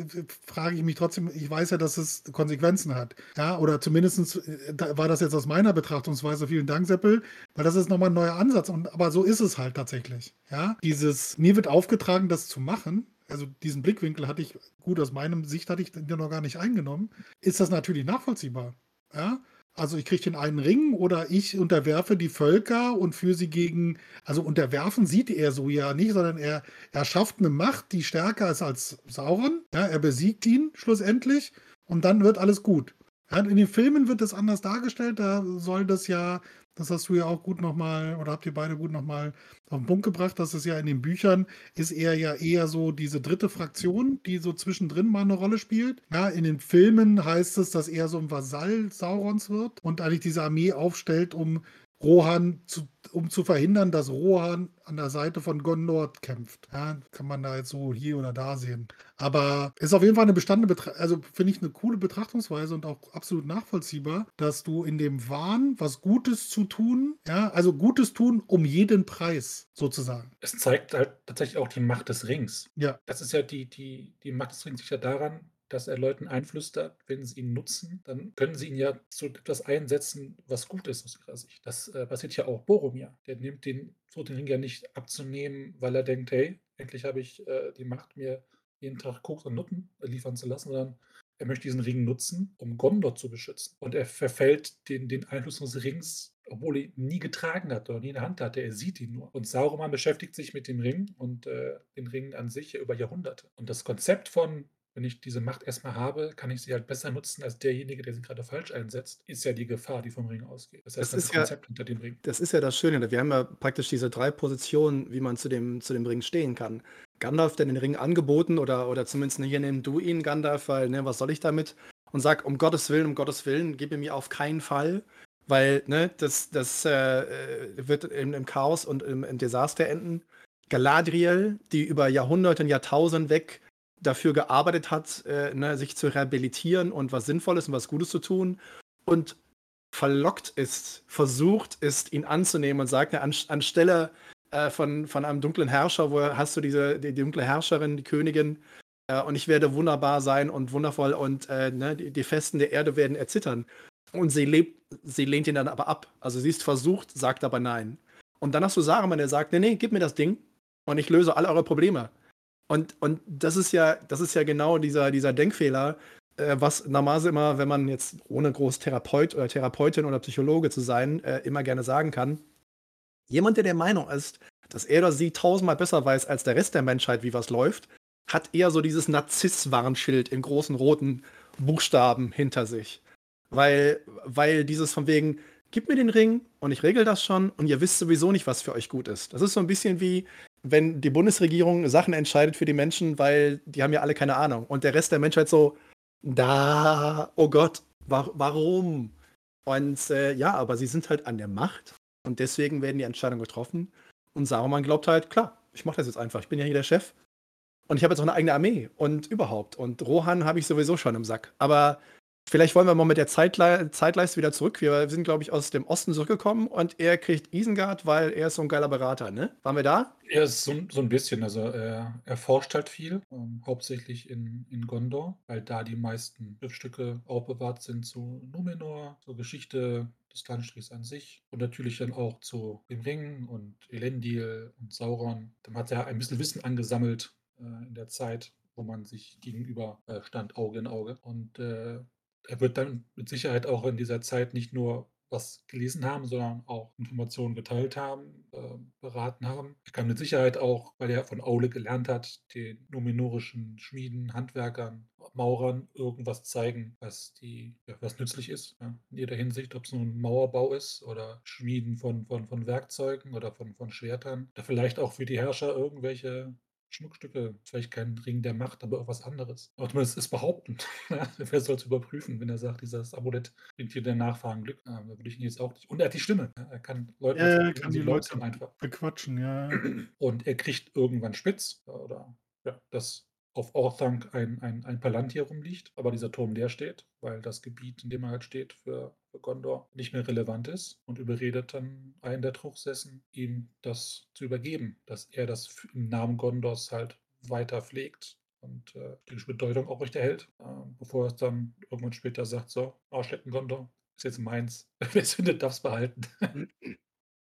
frage ich mich trotzdem, ich weiß ja, dass es Konsequenzen hat. Ja, oder zumindest da war das jetzt aus meiner Betrachtungsweise. Vielen Dank, Seppel, weil das ist nochmal ein neuer Ansatz. Und, aber so ist es halt tatsächlich. Ja, dieses, mir wird aufgetragen, das zu machen also diesen Blickwinkel hatte ich, gut, aus meinem Sicht hatte ich den noch gar nicht eingenommen, ist das natürlich nachvollziehbar. Ja? Also ich kriege den einen Ring oder ich unterwerfe die Völker und führe sie gegen, also unterwerfen sieht er so ja nicht, sondern er, er schafft eine Macht, die stärker ist als Sauron. Ja, er besiegt ihn schlussendlich und dann wird alles gut. Ja, in den Filmen wird das anders dargestellt, da soll das ja das hast du ja auch gut nochmal, oder habt ihr beide gut nochmal auf den Punkt gebracht, dass es ja in den Büchern ist er ja eher so diese dritte Fraktion, die so zwischendrin mal eine Rolle spielt. Ja, in den Filmen heißt es, dass er so ein Vasall Saurons wird und eigentlich diese Armee aufstellt, um Rohan, zu, um zu verhindern, dass Rohan an der Seite von Gondor kämpft. Ja, kann man da jetzt so hier oder da sehen. Aber ist auf jeden Fall eine bestandene, Betra also finde ich eine coole Betrachtungsweise und auch absolut nachvollziehbar, dass du in dem Wahn, was Gutes zu tun, ja, also Gutes tun um jeden Preis sozusagen. Es zeigt halt tatsächlich auch die Macht des Rings. Ja. Das ist ja die, die, die Macht des Rings sich ja daran, dass er Leuten einflüstert, wenn sie ihn nutzen, dann können sie ihn ja zu etwas einsetzen, was gut ist aus ihrer Sicht. Das äh, passiert ja auch Boromir. Der nimmt den, so den Ring ja nicht abzunehmen, weil er denkt, hey, endlich habe ich äh, die Macht, mir jeden Tag Koks und Nutten liefern zu lassen, sondern er möchte diesen Ring nutzen, um Gondor zu beschützen. Und er verfällt den, den Einfluss des Rings, obwohl er ihn nie getragen hat oder nie in der Hand hatte. Er sieht ihn nur. Und Sauron beschäftigt sich mit dem Ring und äh, den Ring an sich über Jahrhunderte. Und das Konzept von wenn ich diese Macht erstmal habe, kann ich sie halt besser nutzen als derjenige, der sie gerade falsch einsetzt, ist ja die Gefahr, die vom Ring ausgeht. Das heißt, das, das Konzept ja, hinter dem Ring. Das ist ja das Schöne. Wir haben ja praktisch diese drei Positionen, wie man zu dem, zu dem Ring stehen kann. Gandalf, der den Ring angeboten oder, oder zumindest hier nimm du ihn, Gandalf, weil, ne, was soll ich damit? Und sag, um Gottes Willen, um Gottes Willen, gib mir auf keinen Fall, weil, ne, das, das äh, wird im, im, Chaos und im, im Desaster enden. Galadriel, die über Jahrhunderte und Jahrtausende weg dafür gearbeitet hat, äh, ne, sich zu rehabilitieren und was Sinnvolles und was Gutes zu tun und verlockt ist, versucht ist, ihn anzunehmen und sagt, ne, an, anstelle äh, von, von einem dunklen Herrscher, wo hast du diese die, dunkle Herrscherin, die Königin, äh, und ich werde wunderbar sein und wundervoll und äh, ne, die, die Festen der Erde werden erzittern. Und sie, lebt, sie lehnt ihn dann aber ab. Also sie ist versucht, sagt aber nein. Und dann hast du Saruman, der sagt, nee, nee, gib mir das Ding und ich löse alle eure Probleme. Und, und das ist ja, das ist ja genau dieser, dieser Denkfehler, äh, was normalerweise immer, wenn man jetzt ohne groß Therapeut oder Therapeutin oder Psychologe zu sein, äh, immer gerne sagen kann. Jemand, der der Meinung ist, dass er oder sie tausendmal besser weiß als der Rest der Menschheit, wie was läuft, hat eher so dieses Narziss-Warnschild in großen roten Buchstaben hinter sich. Weil, weil dieses von wegen, gib mir den Ring und ich regel das schon und ihr wisst sowieso nicht, was für euch gut ist. Das ist so ein bisschen wie, wenn die Bundesregierung Sachen entscheidet für die Menschen, weil die haben ja alle keine Ahnung. Und der Rest der Menschheit so, da, oh Gott, wa warum? Und äh, ja, aber sie sind halt an der Macht und deswegen werden die Entscheidungen getroffen. Und Saruman glaubt halt, klar, ich mache das jetzt einfach. Ich bin ja hier der Chef. Und ich habe jetzt auch eine eigene Armee und überhaupt. Und Rohan habe ich sowieso schon im Sack. Aber Vielleicht wollen wir mal mit der Zeitle Zeitleiste wieder zurück. Wir sind, glaube ich, aus dem Osten zurückgekommen und er kriegt Isengard, weil er ist so ein geiler Berater, ne? Waren wir da? Er ist so, so ein bisschen, also er, er forscht halt viel, ähm, hauptsächlich in, in Gondor, weil da die meisten Schriftstücke aufbewahrt sind zu Numenor, zur Geschichte des Landstrichs an sich und natürlich dann auch zu dem Ring und Elendil und Sauron. Dann hat er ein bisschen Wissen angesammelt äh, in der Zeit, wo man sich gegenüber äh, stand, Auge in Auge. Und äh, er wird dann mit Sicherheit auch in dieser Zeit nicht nur was gelesen haben, sondern auch Informationen geteilt haben, äh, beraten haben. Er kann mit Sicherheit auch, weil er von Aule gelernt hat, den numenorischen Schmieden, Handwerkern, Maurern irgendwas zeigen, was die, ja, was nützlich ist. Ja, in jeder Hinsicht, ob es nun Mauerbau ist oder Schmieden von, von, von Werkzeugen oder von, von Schwertern. Oder vielleicht auch für die Herrscher irgendwelche Schmuckstücke, vielleicht kein Ring der Macht, aber auch was anderes. Aber zumindest ist behauptend. Wer soll es überprüfen, wenn er sagt, dieses Amulett bringt dir der Nachfahren Glück? Ja, da würde ich ihn jetzt auch nicht. Und er hat die Stimme. Ja, er kann Leute, ja, er kann die Leute einfach bequatschen, ja. Und er kriegt irgendwann spitz oder ja, das auf Orthanc ein, ein, ein Palantir rumliegt, aber dieser Turm leer steht, weil das Gebiet, in dem er halt steht, für, für Gondor nicht mehr relevant ist und überredet dann einen der Truchsessen, ihm das zu übergeben, dass er das im Namen Gondors halt weiter pflegt und äh, die Bedeutung auch recht erhält, äh, bevor er es dann irgendwann später sagt, so, Arschlecken Gondor ist jetzt meins, wer es findet, darf es behalten.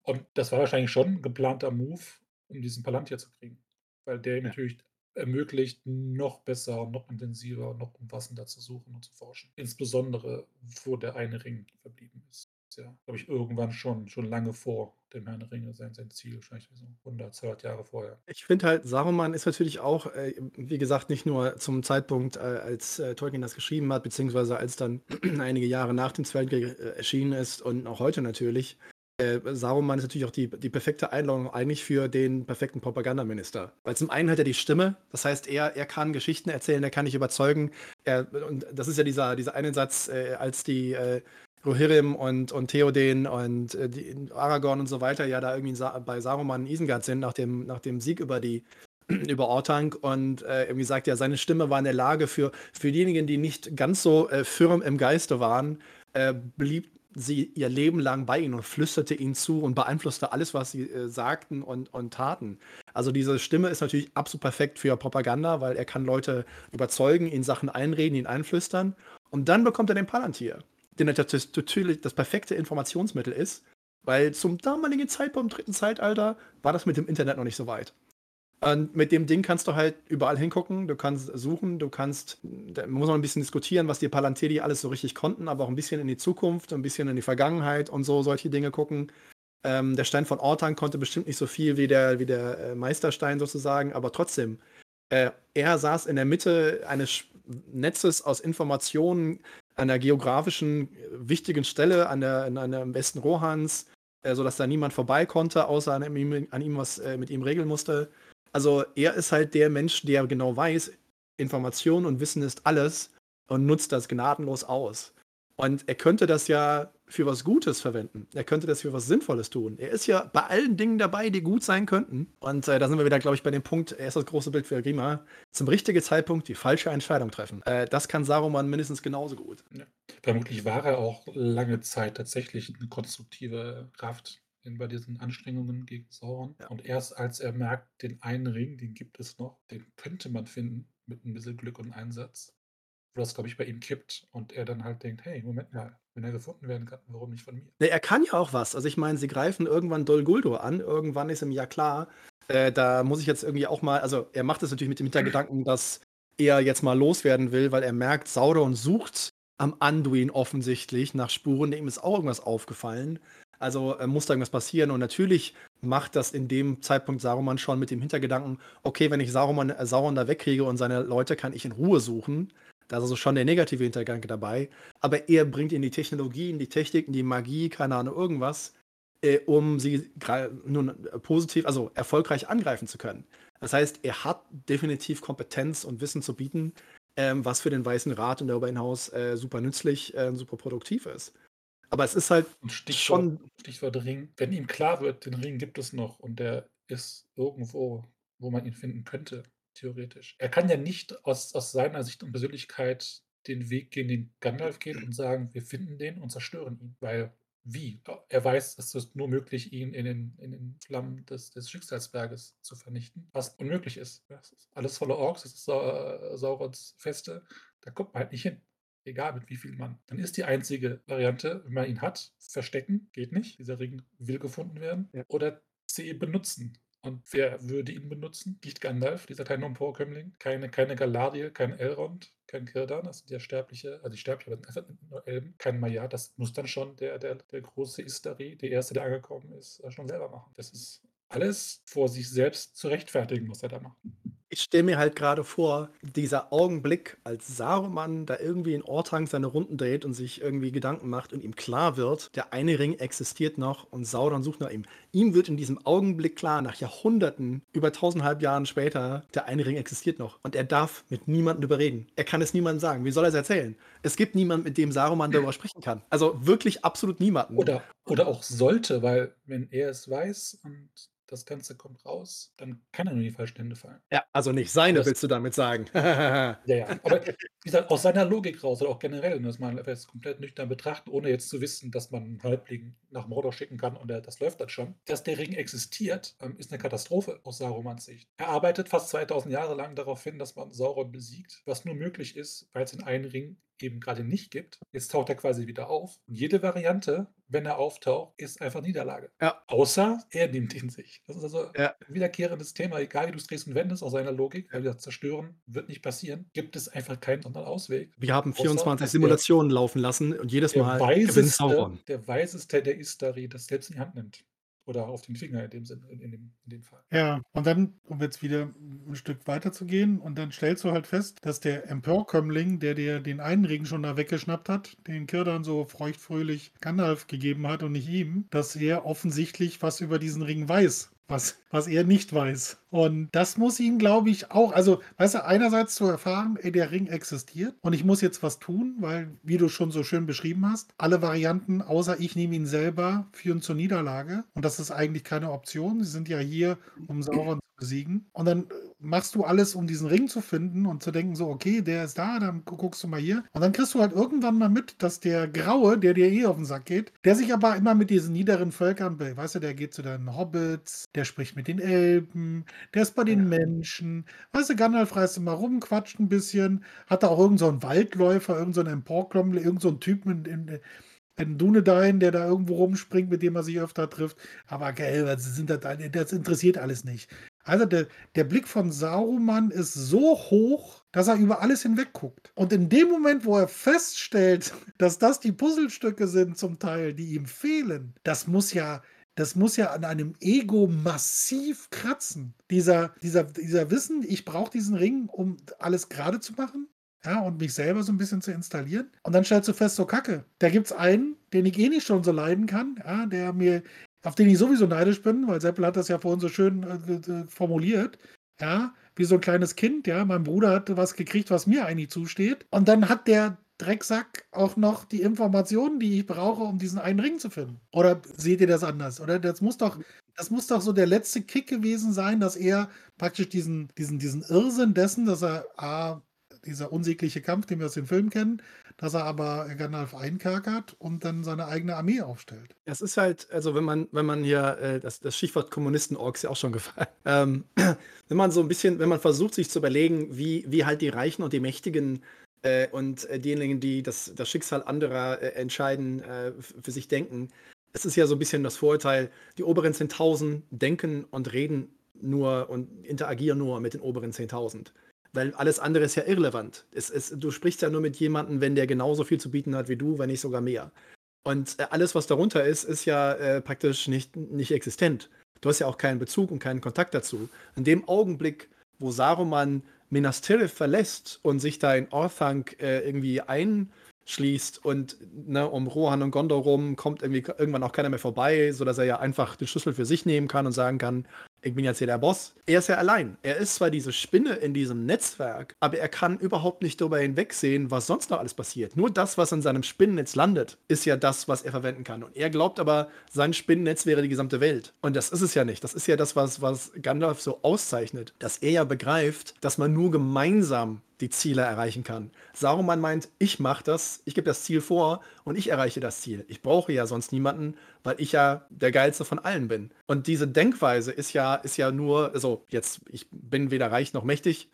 und das war wahrscheinlich schon ein geplanter Move, um diesen Palantir zu kriegen, weil der ja. natürlich ermöglicht, noch besser, noch intensiver, noch umfassender zu suchen und zu forschen. Insbesondere, wo der eine Ring verblieben ist. ja, glaube ich, irgendwann schon, schon lange vor dem Herrn Ringe sein, sein Ziel, wahrscheinlich so 100, 200 Jahre vorher. Ich finde halt, Saruman ist natürlich auch, äh, wie gesagt, nicht nur zum Zeitpunkt, äh, als äh, Tolkien das geschrieben hat, beziehungsweise als dann einige Jahre nach dem Zweiten Krieg äh, erschienen ist und auch heute natürlich, äh, Saruman ist natürlich auch die, die perfekte Einladung eigentlich für den perfekten Propagandaminister. Weil zum einen hat er die Stimme, das heißt, er, er kann Geschichten erzählen, er kann dich überzeugen. Er, und das ist ja dieser, dieser eine Satz, äh, als die äh, Rohirrim und, und Theoden und äh, die, Aragorn und so weiter ja da irgendwie Sa bei Saruman in Isengard sind, nach dem, nach dem Sieg über die über Ortank und äh, irgendwie sagt ja, seine Stimme war in der Lage für, für diejenigen, die nicht ganz so äh, firm im Geiste waren, äh, blieb sie ihr Leben lang bei ihnen und flüsterte ihnen zu und beeinflusste alles, was sie äh, sagten und, und taten. Also diese Stimme ist natürlich absolut perfekt für Propaganda, weil er kann Leute überzeugen, ihnen Sachen einreden, ihnen einflüstern. Und dann bekommt er den Palantir, der natürlich das perfekte Informationsmittel ist, weil zum damaligen Zeitpunkt im dritten Zeitalter war das mit dem Internet noch nicht so weit. Und mit dem Ding kannst du halt überall hingucken, du kannst suchen, du kannst, da muss man ein bisschen diskutieren, was die Palanteri alles so richtig konnten, aber auch ein bisschen in die Zukunft, ein bisschen in die Vergangenheit und so solche Dinge gucken. Ähm, der Stein von Ortan konnte bestimmt nicht so viel wie der, wie der äh, Meisterstein sozusagen, aber trotzdem, äh, er saß in der Mitte eines Netzes aus Informationen an der geografischen äh, wichtigen Stelle, an der, an der am Westen Rohans, äh, sodass da niemand vorbei konnte, außer an ihm, an ihm was äh, mit ihm regeln musste. Also er ist halt der Mensch, der genau weiß, Information und Wissen ist alles und nutzt das gnadenlos aus. Und er könnte das ja für was Gutes verwenden. Er könnte das für was Sinnvolles tun. Er ist ja bei allen Dingen dabei, die gut sein könnten. Und äh, da sind wir wieder, glaube ich, bei dem Punkt, er ist das große Bild für Grima, zum richtigen Zeitpunkt die falsche Entscheidung treffen. Äh, das kann Saruman mindestens genauso gut. Ja. Vermutlich war er auch lange Zeit tatsächlich eine konstruktive Kraft in, bei diesen Anstrengungen gegen Sauron. Ja. Und erst als er merkt, den einen Ring, den gibt es noch, den könnte man finden mit ein bisschen Glück und Einsatz, wo das, glaube ich, bei ihm kippt und er dann halt denkt, hey, Moment mal, wenn er gefunden werden kann, warum nicht von mir? Ja, er kann ja auch was. Also ich meine, sie greifen irgendwann Dol Guldur an, irgendwann ist ihm ja klar, äh, da muss ich jetzt irgendwie auch mal, also er macht es natürlich mit dem Hintergedanken, dass er jetzt mal loswerden will, weil er merkt, Sauron sucht am Anduin offensichtlich nach Spuren, dem ist auch irgendwas aufgefallen. Also äh, muss da irgendwas passieren. Und natürlich macht das in dem Zeitpunkt Saruman schon mit dem Hintergedanken, okay, wenn ich Saruman, äh, Sauron da wegkriege und seine Leute, kann ich in Ruhe suchen. Da ist also schon der negative Hintergedanke dabei. Aber er bringt in die Technologien, die Techniken, die Magie, keine Ahnung, irgendwas, äh, um sie nun äh, positiv, also erfolgreich angreifen zu können. Das heißt, er hat definitiv Kompetenz und Wissen zu bieten, ähm, was für den Weißen Rat und darüber hinaus äh, super nützlich, äh, super produktiv ist. Aber es ist halt Stichwort, schon. Stichwort Ring. Wenn ihm klar wird, den Ring gibt es noch und der ist irgendwo, wo man ihn finden könnte, theoretisch. Er kann ja nicht aus, aus seiner Sicht und Persönlichkeit den Weg gehen, den Gandalf geht und sagen, wir finden den und zerstören ihn. Weil wie? Er weiß, es ist nur möglich, ihn in den, in den Flammen des, des Schicksalsberges zu vernichten, was unmöglich ist. Das ist alles voller Orks, das ist Sa Saurons Feste, da kommt man halt nicht hin. Egal mit wie viel Mann. Dann ist die einzige Variante, wenn man ihn hat, verstecken, geht nicht. Dieser Ring will gefunden werden. Ja. Oder sie benutzen. Und wer würde ihn benutzen? Nicht Gandalf, dieser kleine Emporkömmling. Keine, keine Galadriel, kein Elrond, kein Kirdan. Das sind ja Sterbliche, also die Sterbliche, aber einfach nur Elben. Kein Maya. Das muss dann schon der, der, der große Istari, der Erste, der angekommen ist, äh, schon selber machen. Das ist alles vor sich selbst zu rechtfertigen, was er da macht ich stelle mir halt gerade vor, dieser Augenblick, als Saruman da irgendwie in Ortang seine Runden dreht und sich irgendwie Gedanken macht und ihm klar wird, der eine Ring existiert noch und Sauron sucht nach ihm. Ihm wird in diesem Augenblick klar, nach Jahrhunderten, über tausendhalb Jahren später, der eine Ring existiert noch. Und er darf mit niemandem überreden. Er kann es niemandem sagen. Wie soll er es erzählen? Es gibt niemanden, mit dem Saruman darüber sprechen kann. Also wirklich absolut niemanden. Oder, oder auch sollte, weil wenn er es weiß und das Ganze kommt raus, dann kann er nur in die falschen Hände fallen. Ja, also nicht seine, das, willst du damit sagen. ja, ja. Aber wie gesagt, aus seiner Logik raus oder auch generell, dass man es komplett nüchtern betrachtet, ohne jetzt zu wissen, dass man einen Halbling nach Mordor schicken kann und das läuft dann schon. Dass der Ring existiert, ähm, ist eine Katastrophe aus Sarumans Sicht. Er arbeitet fast 2000 Jahre lang darauf hin, dass man Sauron besiegt, was nur möglich ist, weil es in einen Ring eben gerade nicht gibt. Jetzt taucht er quasi wieder auf. Und jede Variante, wenn er auftaucht, ist einfach Niederlage. Ja. Außer er nimmt ihn sich. Das ist also ja. ein wiederkehrendes Thema, egal wie du es drehst und wendest, aus seiner Logik, weil das Zerstören wird nicht passieren, gibt es einfach keinen anderen Ausweg. Wir haben 24 Simulationen laufen lassen und jedes Mal gewinnt Sauron. Der weiseste der Istari das selbst in die Hand nimmt. Oder auf den Finger in dem Sinne, in, dem, in dem Fall. Ja, und dann, um jetzt wieder ein Stück weiter zu gehen, und dann stellst du halt fest, dass der Emporkömmling, der dir den einen Ring schon da weggeschnappt hat, den Kirdan so feuchtfröhlich Gandalf gegeben hat und nicht ihm, dass er offensichtlich was über diesen Ring weiß was, was er nicht weiß. Und das muss ihn, glaube ich, auch, also, weißt du, einerseits zu erfahren, ey, der Ring existiert und ich muss jetzt was tun, weil, wie du schon so schön beschrieben hast, alle Varianten, außer ich nehme ihn selber, führen zur Niederlage. Und das ist eigentlich keine Option. Sie sind ja hier, um Sauron zu besiegen. Und dann äh, machst du alles, um diesen Ring zu finden und zu denken, so, okay, der ist da, dann guckst du mal hier. Und dann kriegst du halt irgendwann mal mit, dass der Graue, der dir eh auf den Sack geht, der sich aber immer mit diesen niederen Völkern, weißt du, der geht zu den Hobbits, der spricht mit den Elben, der ist bei den Menschen. Weißt du, Gandalf reist immer rum, quatscht ein bisschen, hat da auch irgendeinen so Waldläufer, irgendeinen so Emporklommel, irgendeinen so Typen in, in ein Dunedain, der da irgendwo rumspringt, mit dem er sich öfter trifft. Aber geil, sind das, das interessiert alles nicht. Also der, der Blick von Saruman ist so hoch, dass er über alles hinweg guckt. Und in dem Moment, wo er feststellt, dass das die Puzzlestücke sind zum Teil, die ihm fehlen, das muss ja, das muss ja an einem Ego massiv kratzen. Dieser, dieser, dieser Wissen, ich brauche diesen Ring, um alles gerade zu machen. Ja, und mich selber so ein bisschen zu installieren. Und dann stellst du fest, so kacke. Da gibt es einen, den ich eh nicht schon so leiden kann, ja, der mir auf den ich sowieso neidisch bin, weil Seppel hat das ja vorhin so schön äh, formuliert. Ja, wie so ein kleines Kind, ja. Mein Bruder hat was gekriegt, was mir eigentlich zusteht. Und dann hat der Drecksack auch noch die Informationen, die ich brauche, um diesen einen Ring zu finden. Oder seht ihr das anders? Oder das muss doch, das muss doch so der letzte Kick gewesen sein, dass er praktisch diesen, diesen, diesen Irrsinn dessen, dass er A, dieser unsägliche Kampf, den wir aus dem Film kennen, dass er aber Gandalf einkerkert und dann seine eigene Armee aufstellt. Es ist halt, also wenn man, wenn man hier, äh, das, das Stichwort Kommunisten-Orks ja auch schon gefallen, ähm, wenn man so ein bisschen, wenn man versucht, sich zu überlegen, wie, wie halt die Reichen und die Mächtigen äh, und äh, diejenigen, die das, das Schicksal anderer äh, entscheiden, äh, für sich denken, es ist ja so ein bisschen das Vorurteil, die oberen 10.000 denken und reden nur und interagieren nur mit den oberen 10.000. Weil alles andere ist ja irrelevant. Es, es, du sprichst ja nur mit jemandem, wenn der genauso viel zu bieten hat wie du, wenn nicht sogar mehr. Und äh, alles, was darunter ist, ist ja äh, praktisch nicht, nicht existent. Du hast ja auch keinen Bezug und keinen Kontakt dazu. In dem Augenblick, wo Saruman Minas Tirith verlässt und sich da in Orthanc äh, irgendwie einschließt und ne, um Rohan und Gondor rum kommt irgendwie irgendwann auch keiner mehr vorbei, sodass er ja einfach den Schlüssel für sich nehmen kann und sagen kann, ich bin jetzt hier der Boss. Er ist ja allein. Er ist zwar diese Spinne in diesem Netzwerk, aber er kann überhaupt nicht darüber hinwegsehen, was sonst noch alles passiert. Nur das, was in seinem Spinnennetz landet, ist ja das, was er verwenden kann. Und er glaubt aber, sein Spinnennetz wäre die gesamte Welt. Und das ist es ja nicht. Das ist ja das, was, was Gandalf so auszeichnet, dass er ja begreift, dass man nur gemeinsam die Ziele erreichen kann. Saruman meint, ich mache das, ich gebe das Ziel vor und ich erreiche das Ziel. Ich brauche ja sonst niemanden, weil ich ja der geilste von allen bin. Und diese Denkweise ist ja, ist ja nur, also jetzt, ich bin weder reich noch mächtig,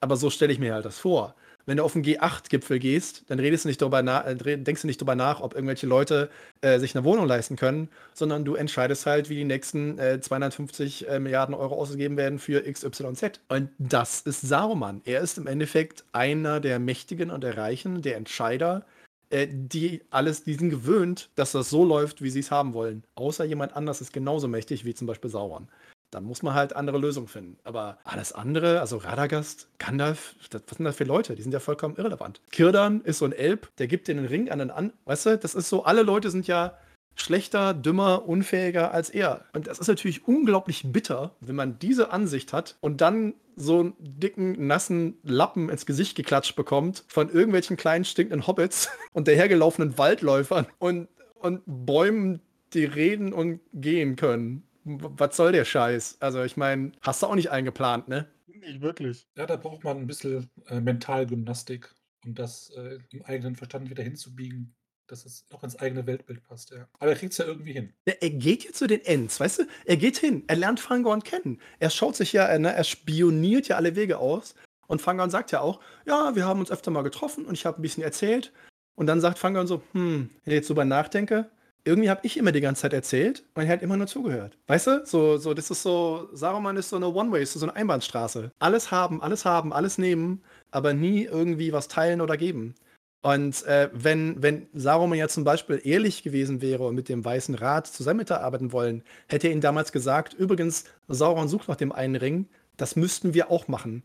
aber so stelle ich mir halt das vor wenn du auf den G8-Gipfel gehst, dann redest du nicht darüber nach, äh, denkst du nicht darüber nach, ob irgendwelche Leute äh, sich eine Wohnung leisten können, sondern du entscheidest halt, wie die nächsten äh, 250 äh, Milliarden Euro ausgegeben werden für XYZ. Und das ist Saruman. Er ist im Endeffekt einer der Mächtigen und der Reichen, der Entscheider, äh, die alles, die sind gewöhnt, dass das so läuft, wie sie es haben wollen. Außer jemand anders ist genauso mächtig wie zum Beispiel Sauron. Dann muss man halt andere Lösungen finden. Aber alles andere, also Radagast, Gandalf, das, was sind das für Leute? Die sind ja vollkommen irrelevant. Kirdan ist so ein Elb, der gibt den Ring an den an. Weißt du, das ist so, alle Leute sind ja schlechter, dümmer, unfähiger als er. Und das ist natürlich unglaublich bitter, wenn man diese Ansicht hat und dann so einen dicken, nassen Lappen ins Gesicht geklatscht bekommt von irgendwelchen kleinen, stinkenden Hobbits und dahergelaufenen Waldläufern und, und Bäumen, die reden und gehen können was soll der Scheiß? Also ich meine, hast du auch nicht eingeplant, ne? Nicht wirklich. Ja, da braucht man ein bisschen äh, Mentalgymnastik, um das äh, im eigenen Verstand wieder hinzubiegen, dass es noch ins eigene Weltbild passt, ja. Aber er kriegt es ja irgendwie hin. Ja, er geht jetzt zu den Ends, weißt du? Er geht hin, er lernt Fangorn kennen. Er schaut sich ja, äh, ne, er spioniert ja alle Wege aus. Und Fangorn sagt ja auch, ja, wir haben uns öfter mal getroffen und ich habe ein bisschen erzählt. Und dann sagt Fangorn so, hm, wenn ich jetzt drüber nachdenke, irgendwie habe ich immer die ganze Zeit erzählt und er hat immer nur zugehört. Weißt du? So, so, das ist so, Saruman ist so eine One-Way, so eine Einbahnstraße. Alles haben, alles haben, alles nehmen, aber nie irgendwie was teilen oder geben. Und äh, wenn, wenn Saruman ja zum Beispiel ehrlich gewesen wäre und mit dem Weißen Rat zusammen mitarbeiten wollen, hätte er ihnen damals gesagt, übrigens, Sauron sucht nach dem einen Ring, das müssten wir auch machen.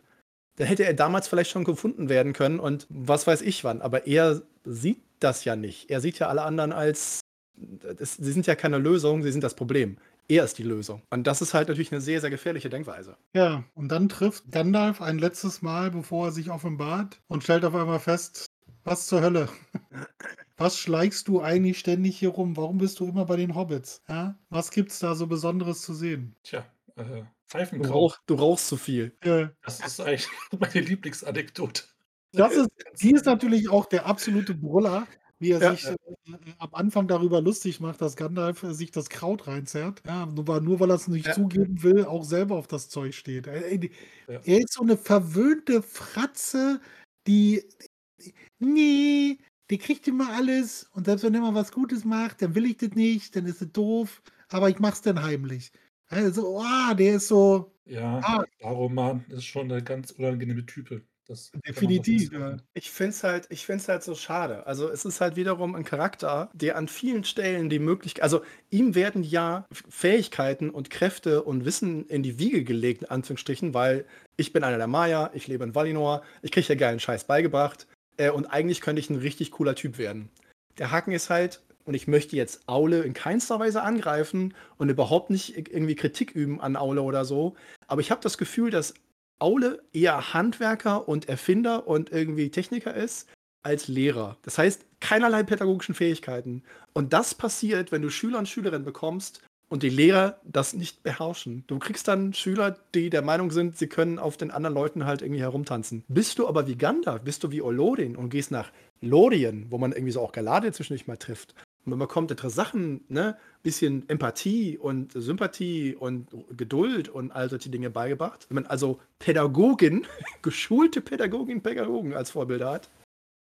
Dann hätte er damals vielleicht schon gefunden werden können und was weiß ich wann. Aber er sieht das ja nicht. Er sieht ja alle anderen als das, sie sind ja keine Lösung, sie sind das Problem. Er ist die Lösung. Und das ist halt natürlich eine sehr, sehr gefährliche Denkweise. Ja, und dann trifft Gandalf ein letztes Mal, bevor er sich offenbart und stellt auf einmal fest, was zur Hölle? Was schleichst du eigentlich ständig hier rum? Warum bist du immer bei den Hobbits? Ja? Was gibt's da so Besonderes zu sehen? Tja, äh, Du, Pfeifenkraut. rauch, du rauchst zu viel. Äh, Das ist eigentlich meine Lieblingsanekdote. das ist, die ist natürlich auch der absolute Brüller, wie er Ja. sich äh, am Anfang darüber lustig macht, dass Gandalf äh, sich das Kraut reinzerrt. Ja, nur, weil- nur weil er es nicht Ja. zugeben will, auch selber auf das Zeug steht. Er, er, Ja. er ist so eine verwöhnte Fratze, die. Nee, die kriegt immer alles. Und selbst wenn er mal was Gutes macht, dann will ich das nicht, dann ist es doof. Aber ich mach's dann heimlich. Also, oh, der ist so. Ja, Ah. Saruman ist schon eine ganz unangenehme Type. Das Definitiv, festhalten. Ich finde es halt, ich find's halt so schade. Also es ist halt wiederum ein Charakter, der an vielen Stellen die Möglichkeit, also ihm werden ja Fähigkeiten und Kräfte und Wissen in die Wiege gelegt, in Anführungsstrichen, weil ich bin einer der Maya, ich lebe in Valinor, ich kriege ja geilen Scheiß beigebracht äh, und eigentlich könnte ich ein richtig cooler Typ werden. Der Haken ist halt, und ich möchte jetzt Aule in keinster Weise angreifen und überhaupt nicht irgendwie Kritik üben an Aule oder so, aber ich habe das Gefühl, dass Aule eher Handwerker und Erfinder und irgendwie Techniker ist als Lehrer. Das heißt, keinerlei pädagogischen Fähigkeiten. Und das passiert, wenn du Schüler und Schülerinnen bekommst und die Lehrer das nicht beherrschen. Du kriegst dann Schüler, die der Meinung sind, sie können auf den anderen Leuten halt irgendwie herumtanzen. Bist du aber wie Gandalf, bist du wie Olodin und gehst nach Lorien, wo man irgendwie so auch Galadriel zwischendurch mal trifft. Und man bekommt interessante Sachen, ne? Bisschen Empathie und Sympathie und Geduld und all solche Dinge beigebracht. Wenn man also Pädagogin, geschulte Pädagogin, Pädagogen als Vorbilder hat,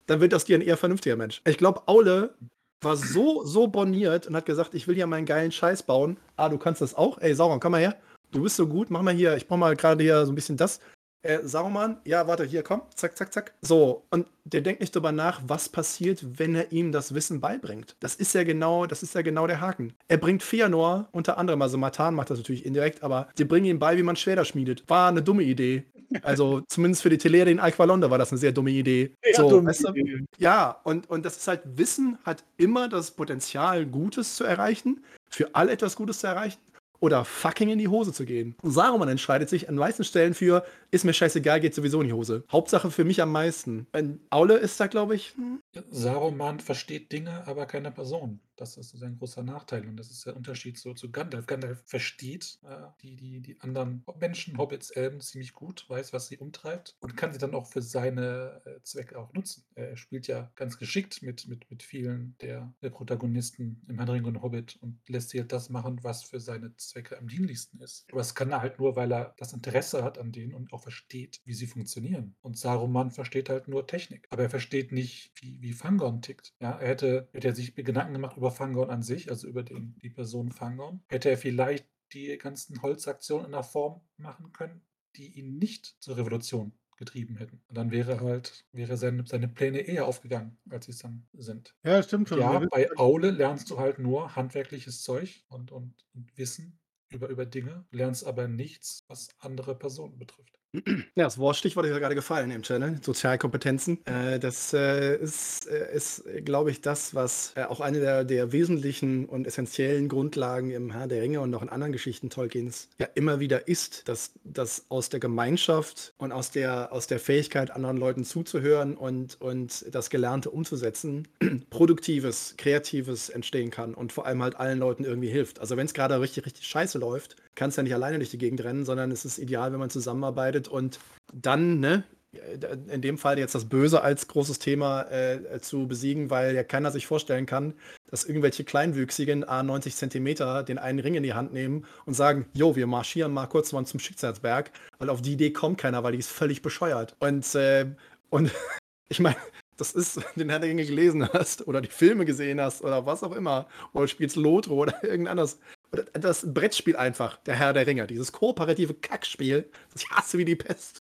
dann wird das dir ein eher vernünftiger Mensch. Ich glaube, Aule war so, so borniert und hat gesagt, ich will hier meinen geilen Scheiß bauen. Ah, du kannst das auch? Ey, Sauron, komm mal her. Du bist so gut, mach mal hier, ich brauch mal gerade hier so ein bisschen das. Äh, Sauron, ja, warte, hier, komm, zack, zack, zack. So, und der denkt nicht drüber nach, was passiert, wenn er ihm das Wissen beibringt. Das ist ja genau, das ist ja genau der Haken. Er bringt Feanor unter anderem, also Matan macht das natürlich indirekt, aber die bringen ihm bei, wie man Schwerter schmiedet. War eine dumme Idee. Also zumindest für die Teleri in Aqualonda war das eine sehr dumme Idee. so, weißt du? Ja, und, und das ist halt, Wissen hat immer das Potenzial, Gutes zu erreichen, für alle etwas Gutes zu erreichen oder fucking in die Hose zu gehen. Und Saruman entscheidet sich an meisten Stellen für, ist mir scheißegal, geht sowieso in die Hose. Hauptsache für mich am meisten. Und Aule ist da, glaube ich, hm, Saruman versteht Dinge, aber keine Person. Das ist sein großer Nachteil und das ist der Unterschied so zu Gandalf. Gandalf versteht äh, die, die, die anderen Menschen, Hobbits, Elben ziemlich gut, weiß, was sie umtreibt und kann sie dann auch für seine äh, Zwecke auch nutzen. Er spielt ja ganz geschickt mit, mit, mit vielen der, der Protagonisten im Herr der Ringe und Hobbit und lässt sie halt das machen, was für seine Zwecke am dienlichsten ist. Aber das kann er halt nur, weil er das Interesse hat an denen und auch versteht, wie sie funktionieren. Und Saruman versteht halt nur Technik. Aber er versteht nicht, wie, wie Fangorn tickt. Ja, er hätte, hätte er sich Gedanken gemacht über Fangorn an sich, also über den, die Person Fangorn, hätte er vielleicht die ganzen Holzaktionen in einer Form machen können, die ihn nicht zur Revolution getrieben hätten. Und dann wäre halt, wäre seine, seine Pläne eher aufgegangen, als sie es dann sind. Ja, stimmt schon. Ja, bei Aule lernst du halt nur handwerkliches Zeug und, und, und Wissen über, über Dinge, lernst aber nichts, was andere Personen betrifft. Ja, das Wortstichwort ist ja gerade gefallen im Channel, Sozialkompetenzen. Äh, das äh, ist, äh, ist glaube ich, das, was äh, auch eine der, der wesentlichen und essentiellen Grundlagen im Herr der Ringe und auch in anderen Geschichten Tolkiens ja immer wieder ist, dass das aus der Gemeinschaft und aus der, aus der Fähigkeit, anderen Leuten zuzuhören und, und das Gelernte umzusetzen, produktives, kreatives entstehen kann und vor allem halt allen Leuten irgendwie hilft. Also wenn es gerade richtig, richtig scheiße läuft, kannst du ja nicht alleine durch die Gegend rennen, sondern es ist ideal, wenn man zusammenarbeitet und dann, ne, in dem Fall jetzt das Böse als großes Thema äh, zu besiegen, weil ja keiner sich vorstellen kann, dass irgendwelche Kleinwüchsigen A90 Zentimeter den einen Ring in die Hand nehmen und sagen, jo, wir marschieren mal kurz mal zum Schicksalsberg, weil auf die Idee kommt keiner, weil die ist völlig bescheuert. Und, äh, und ich meine, das ist, den Herr der Ringe gelesen hast oder die Filme gesehen hast oder was auch immer, oder spielst Lotro oder irgendein anderes. Oder das Brettspiel einfach, der Herr der Ringe, dieses kooperative Kackspiel, das ich hasse wie die Pest.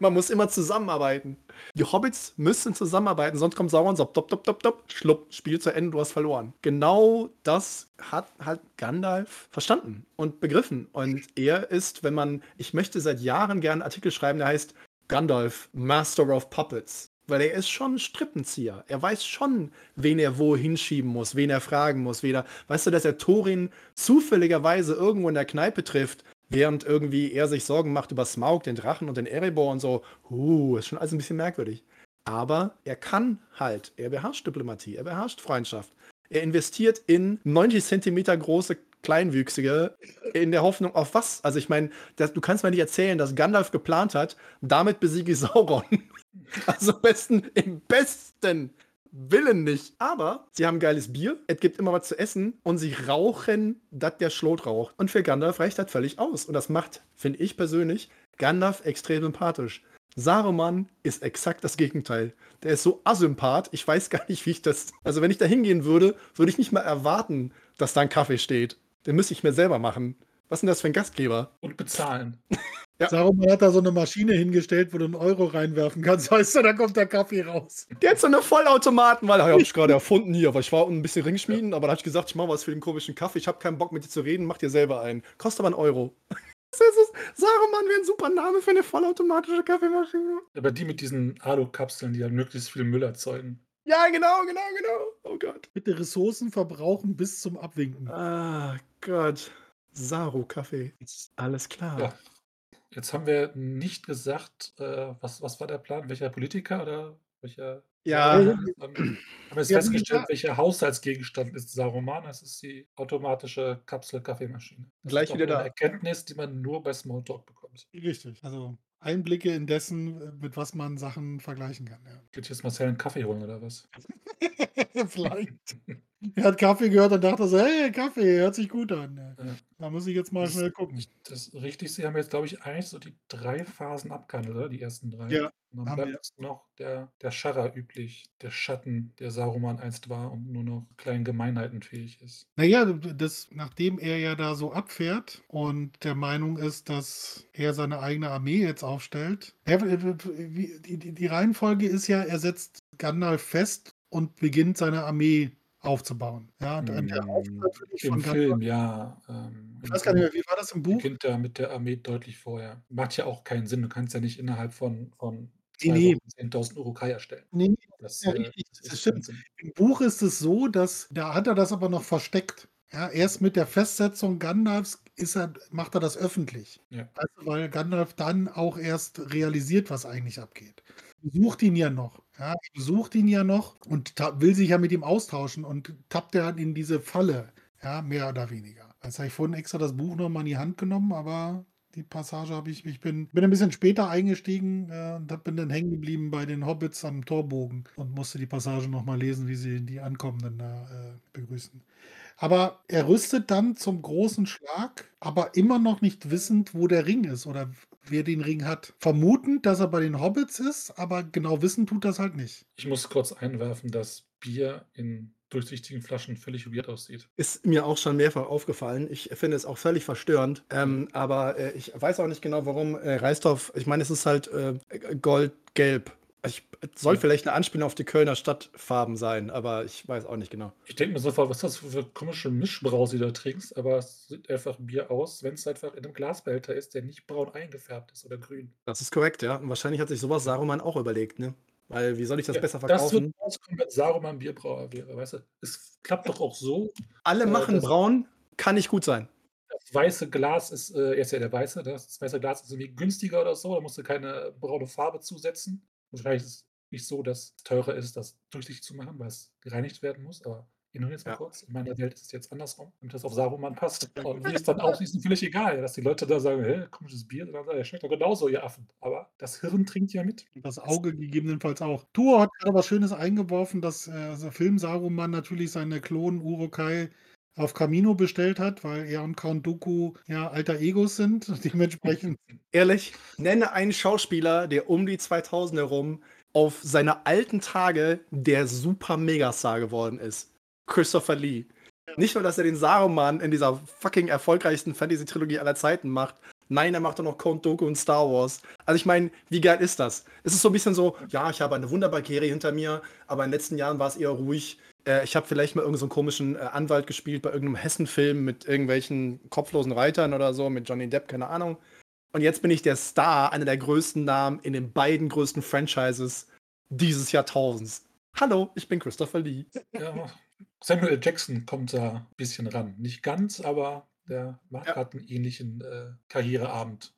Man muss immer zusammenarbeiten. Die Hobbits müssen zusammenarbeiten, sonst kommt Sauron, so, dop, dop, dop, dop, schlupp, Spiel zu Ende, du hast verloren. Genau das hat halt Gandalf verstanden und begriffen. Und er ist, wenn man, ich möchte seit Jahren gerne einen Artikel schreiben, der heißt Gandalf, Master of Puppets. Weil er ist schon ein Strippenzieher. Er weiß schon, wen er wo hinschieben muss, wen er fragen muss, wen er, weißt du, dass er Thorin zufälligerweise irgendwo in der Kneipe trifft, während irgendwie er sich Sorgen macht über Smaug, den Drachen und den Erebor und so. Uh, ist schon alles ein bisschen merkwürdig. Aber er kann halt, er beherrscht Diplomatie, er beherrscht Freundschaft. Er investiert in 90 Zentimeter große Kleinwüchsige in der Hoffnung auf was? Also ich meine, du kannst mir nicht erzählen, dass Gandalf geplant hat, damit besiege ich Sauron. Also besten, im besten Willen nicht. Aber sie haben geiles Bier, es gibt immer was zu essen und sie rauchen, dass der Schlot raucht. Und für Gandalf reicht das völlig aus. Und das macht, finde ich persönlich, Gandalf extrem sympathisch. Saruman ist exakt das Gegenteil. Der ist so asympath, ich weiß gar nicht, wie ich das. Also, wenn ich da hingehen würde, würde ich nicht mal erwarten, dass da ein Kaffee steht. Den müsste ich mir selber machen. Was ist denn das für ein Gastgeber? Und bezahlen. Ja. Saruman hat da so eine Maschine hingestellt, wo du einen Euro reinwerfen kannst. Weißt du, da kommt der Kaffee raus. Der hat so eine Vollautomaten, weil habe ich gerade erfunden hier, weil ich war ein bisschen Ringschmieden, aber da habe ich gesagt, ich mache was für den komischen Kaffee. Ich habe keinen Bock mit dir zu reden, mach dir selber einen. Kostet aber einen Euro. Saruman wäre ein super Name für eine vollautomatische Kaffeemaschine. Aber die mit diesen Alu-Kapseln, die halt möglichst viel Müll erzeugen. Ja, genau, genau, genau. Oh Gott. Bitte Ressourcen verbrauchen bis zum Abwinken. Ah Gott. Saru-Kaffee. Alles klar. Ja. Jetzt haben wir nicht gesagt, äh, was, was war der Plan? Welcher Politiker oder welcher. Ja. Ähm, haben wir jetzt Ja, festgestellt, ja. welcher Haushaltsgegenstand ist Saruman? Das ist die automatische Kapsel-Kaffeemaschine. Gleich wieder eine da. Erkenntnis, die man nur bei Smalltalk bekommt. Richtig. Also Einblicke in dessen, äh, mit was man Sachen vergleichen kann. Ja. Geht jetzt Marcel einen Kaffee holen oder was? Vielleicht. Er hat Kaffee gehört und dachte so, hey, Kaffee, hört sich gut an. Ja. Da muss ich jetzt mal Das- schnell gucken. Das ist richtig, Sie haben jetzt, glaube ich, eigentlich so die drei Phasen abgehandelt, oder? Die ersten drei. Ja, Und dann haben bleibt wir. jetzt noch der, der Scharrer üblich, der Schatten, der Saruman einst war und nur noch kleinen Gemeinheiten fähig ist. Naja, das, nachdem er ja da so abfährt und der Meinung ist, dass er seine eigene Armee jetzt aufstellt. Er, die, die Reihenfolge ist ja, er setzt Gandalf fest und beginnt seine Armee aufzubauen. Ja, und an der natürlich Im Film, ja. Ähm, Ich weiß gar nicht mehr, wie war das im Buch? beginnt er mit der Armee deutlich vorher. Macht ja auch keinen Sinn. Du kannst ja nicht innerhalb von, von Nee, nee. Wochen 10.000 Urukai erstellen. Nee, nee, Das, Ja, äh, das stimmt. Im Buch ist es so, dass da hat er das aber noch versteckt. Ja, erst mit der Festsetzung Gandalfs er, macht er das öffentlich. Ja. Du, weil Gandalf dann auch erst realisiert, was eigentlich abgeht. Besucht ihn ja noch. Ja, besucht ihn ja noch und will sich ja mit ihm austauschen und tappt er in diese Falle. Ja, mehr oder weniger. Jetzt habe ich vorhin extra das Buch nochmal in die Hand genommen, aber die Passage habe ich, ich bin, bin ein bisschen später eingestiegen äh, und bin dann hängen geblieben bei den Hobbits am Torbogen und musste die Passage nochmal lesen, wie sie die Ankommenden da äh, begrüßen. Aber er rüstet dann zum großen Schlag, aber immer noch nicht wissend, wo der Ring ist oder wer den Ring hat. Vermutend, dass er bei den Hobbits ist, aber genau wissen tut das halt nicht. Ich muss kurz einwerfen, dass Bier in durchsichtigen Flaschen völlig weird aussieht. Ist mir auch schon mehrfach aufgefallen. Ich finde es auch völlig verstörend. Ähm, aber äh, ich weiß auch nicht genau, warum äh, Reisdorf, ich meine, es ist halt äh, goldgelb. Ich, es soll vielleicht eine Anspielung auf die Kölner Stadtfarben sein, aber ich weiß auch nicht genau. Ich denke mir sofort, was ist das für komische Mischbrause, die du trinkst, aber es sieht einfach Bier aus, wenn es einfach in einem Glasbehälter ist, der nicht braun eingefärbt ist oder grün. Das ist korrekt, ja. Und wahrscheinlich hat sich sowas Saruman auch überlegt, ne? Weil wie soll ich das Ja, besser Das verkaufen? wird rauskommen, wenn Saruman Bierbrauer wäre, weißt du? Es klappt doch auch so. Alle äh, machen das- braun, kann nicht gut sein. Das weiße Glas ist, äh, er ist ja der weiße, das, das weiße Glas ist irgendwie günstiger oder so, da musst du keine braune Farbe zusetzen. Wahrscheinlich ist es nicht so, dass es teurer ist, das durchsichtig zu machen, weil es gereinigt werden muss, aber ignorieren jetzt mal Ja. kurz. In meiner Welt ist es jetzt andersrum, damit das auf Saruman passt. Und wie es dann aussieht, ist mir völlig egal, dass die Leute da sagen, hä, komisches Bier, sondern der schmeckt doch genauso, ihr Affen. Aber das Hirn trinkt ja mit. Und das Auge gegebenenfalls auch. Tuo hat gerade was Schönes eingeworfen, dass äh, der Film Saruman natürlich seine Klonen Urukai auf Camino bestellt hat, weil er und Count Dooku ja alter Egos sind. Dementsprechend Ehrlich, nenne einen Schauspieler, der um die 2000 herum auf seine alten Tage der super Megastar geworden ist. Christopher Lee. Nicht nur, dass er den Saruman in dieser fucking erfolgreichsten Fantasy-Trilogie aller Zeiten macht. Nein, er macht auch noch Count Dooku und Star Wars. Also ich meine, wie geil ist das? Es ist so ein bisschen so, ja, ich habe eine wunderbare Karriere hinter mir, aber in den letzten Jahren war es eher ruhig. Äh, ich habe vielleicht mal irgendeinen so komischen äh, Anwalt gespielt bei irgendeinem Hessen-Film mit irgendwelchen kopflosen Reitern oder so, mit Johnny Depp, keine Ahnung. Und jetzt bin ich der Star, einer der größten Namen in den beiden größten Franchises dieses Jahrtausends. Hallo, ich bin Christopher Lee. Ja, Samuel. Jackson kommt da ein bisschen ran. Nicht ganz, aber der macht Ja. hat einen ähnlichen äh, Karriereabend.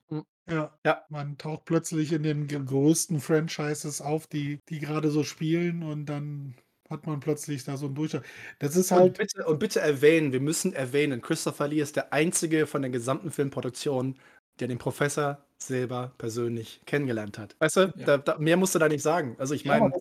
Ja, Ja. man taucht plötzlich in den größten Franchises auf, die, die gerade so spielen und dann hat man plötzlich da so einen Durchschlag. Das ist Und halt, bitte, und bitte erwähnen, wir müssen erwähnen, Christopher Lee ist der einzige von der gesamten Filmproduktion, der den Professor Silber persönlich kennengelernt hat. Weißt du, Ja. da, da, mehr musst du da nicht sagen. Also ich meine,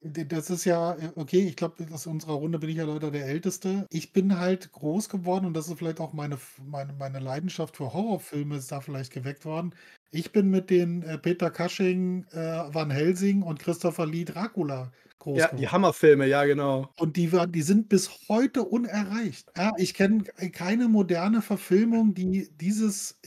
das, ist, ja, äh, okay, ich glaube, aus unserer Runde bin ich ja leider der Älteste. Ich bin halt groß geworden und das ist vielleicht auch meine, meine, meine Leidenschaft für Horrorfilme ist da vielleicht geweckt worden. Ich bin mit den äh, Peter Cushing, äh, Van Helsing und Christopher Lee Dracula groß ja, geworden. die Hammerfilme, ja, genau. Und die, war- die sind bis heute unerreicht. Ja, ich kenne keine moderne Verfilmung, die dieses.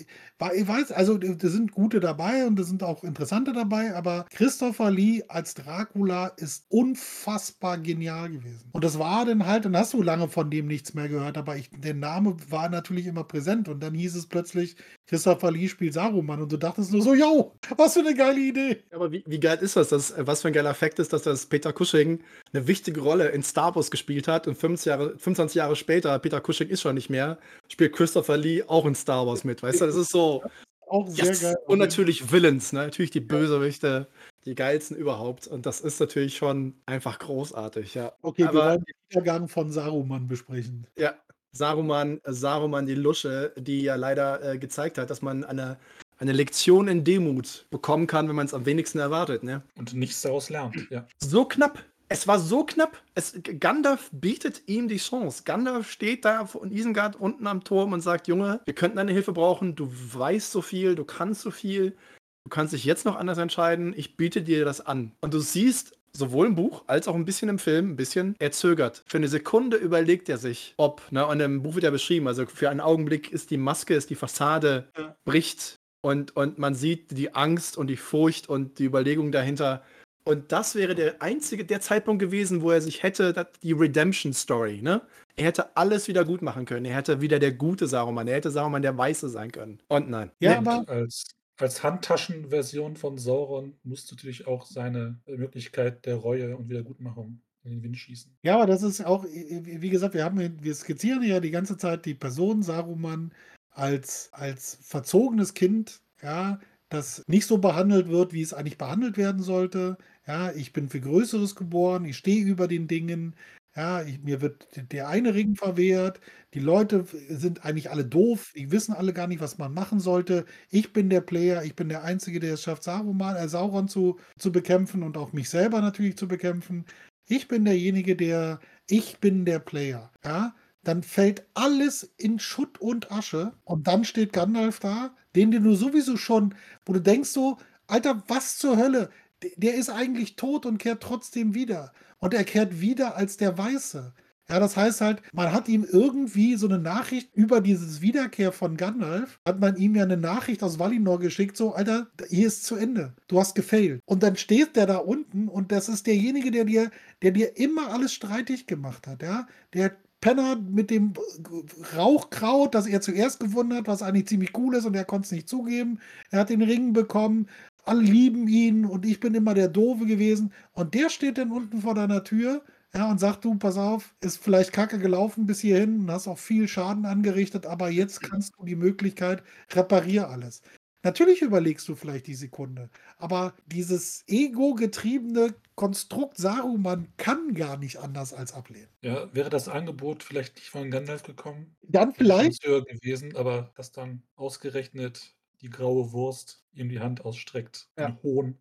Ich weiß, also da sind gute dabei und da sind auch interessante dabei, aber Christopher Lee als Dracula ist unfassbar genial gewesen. Und das war dann halt, dann hast du lange von dem nichts mehr gehört, aber ich, der Name war natürlich immer präsent und dann hieß es plötzlich, Christopher Lee spielt Saruman und du dachtest nur so, yo, was für eine geile Idee. Aber wie, wie geil ist das? das? Was für ein geiler Fakt ist, dass das Peter Cushing eine wichtige Rolle in Star Wars gespielt hat und 25 Jahre, 25 Jahre später, Peter Cushing ist schon nicht mehr, spielt Christopher Lee auch in Star Wars mit. Weißt du, das ist so. Auch sehr Yes. geil. Und natürlich Villains, ne? natürlich die Bösewichte, die geilsten überhaupt. Und das ist natürlich schon einfach großartig, ja. Okay, wir Aber- wollen den Niedergang von Saruman besprechen. Ja, Saruman, Saruman die Lusche, die ja leider äh, gezeigt hat, dass man eine, eine Lektion in Demut bekommen kann, wenn man es am wenigsten erwartet. Ne? Und nichts daraus lernt. Ja. So knapp. Es war so knapp. Es, Gandalf bietet ihm die Chance. Gandalf steht da von Isengard unten am Turm und sagt, Junge, wir könnten deine Hilfe brauchen. Du weißt so viel, du kannst so viel. Du kannst dich jetzt noch anders entscheiden. Ich biete dir das an. Und du siehst sowohl im Buch als auch ein bisschen im Film, ein bisschen, er zögert. Für eine Sekunde überlegt er sich, ob, ne, und im Buch wird ja beschrieben, also für einen Augenblick ist die Maske, ist die Fassade, Ja. bricht und, und man sieht die Angst und die Furcht und die Überlegung dahinter. Und das wäre der einzige, der Zeitpunkt gewesen, wo er sich hätte, die Redemption Story, ne? Er hätte alles wieder gut machen können. Er hätte wieder der gute Saruman. Er hätte Saruman der Weiße sein können. Und nein. Ja, Nee. aber Als als Handtaschenversion von Sauron muss natürlich auch seine Möglichkeit der Reue und Wiedergutmachung in den Wind schießen. Ja, aber das ist auch, wie gesagt, wir haben, wir skizzieren ja die ganze Zeit die Person Saruman als, als verzogenes Kind, ja, das nicht so behandelt wird, wie es eigentlich behandelt werden sollte. Ja, ich bin für Größeres geboren, ich stehe über den Dingen, ja, ich, mir wird der eine Ring verwehrt, die Leute sind eigentlich alle doof, die wissen alle gar nicht, was man machen sollte. Ich bin der Player, ich bin der Einzige, der es schafft, Saruman, äh, Sauron zu, zu bekämpfen und auch mich selber natürlich zu bekämpfen. Ich bin derjenige, der, ich bin der Player. Ja, dann fällt alles in Schutt und Asche und dann steht Gandalf da, den du sowieso schon, wo du denkst so, Alter, was zur Hölle? Der ist eigentlich tot und kehrt trotzdem wieder. Und er kehrt wieder als der Weiße. Ja, das heißt halt, man hat ihm irgendwie so eine Nachricht über dieses Wiederkehr von Gandalf, hat man ihm ja eine Nachricht aus Valinor geschickt, so, Alter, hier ist zu Ende. Du hast gefailt. Und dann steht der da unten und das ist derjenige, der dir, der dir immer alles streitig gemacht hat, ja. Der Penner mit dem Rauchkraut, das er zuerst gewonnen hat, was eigentlich ziemlich cool ist und er konnte es nicht zugeben. Er hat den Ring bekommen, alle lieben ihn und ich bin immer der Doofe gewesen. Und der steht dann unten vor deiner Tür ja, und sagt, du, pass auf, ist vielleicht kacke gelaufen bis hierhin und hast auch viel Schaden angerichtet, aber jetzt kannst du die Möglichkeit, reparier alles. Natürlich überlegst du vielleicht die Sekunde, aber dieses ego-getriebene Konstrukt Saruman kann gar nicht anders als ablehnen. Ja, wäre das Angebot vielleicht nicht von Gandalf gekommen? Dann vielleicht. höher gewesen, aber dass dann ausgerechnet die graue Wurst ihm die Hand ausstreckt. Ja. Ein Hohn.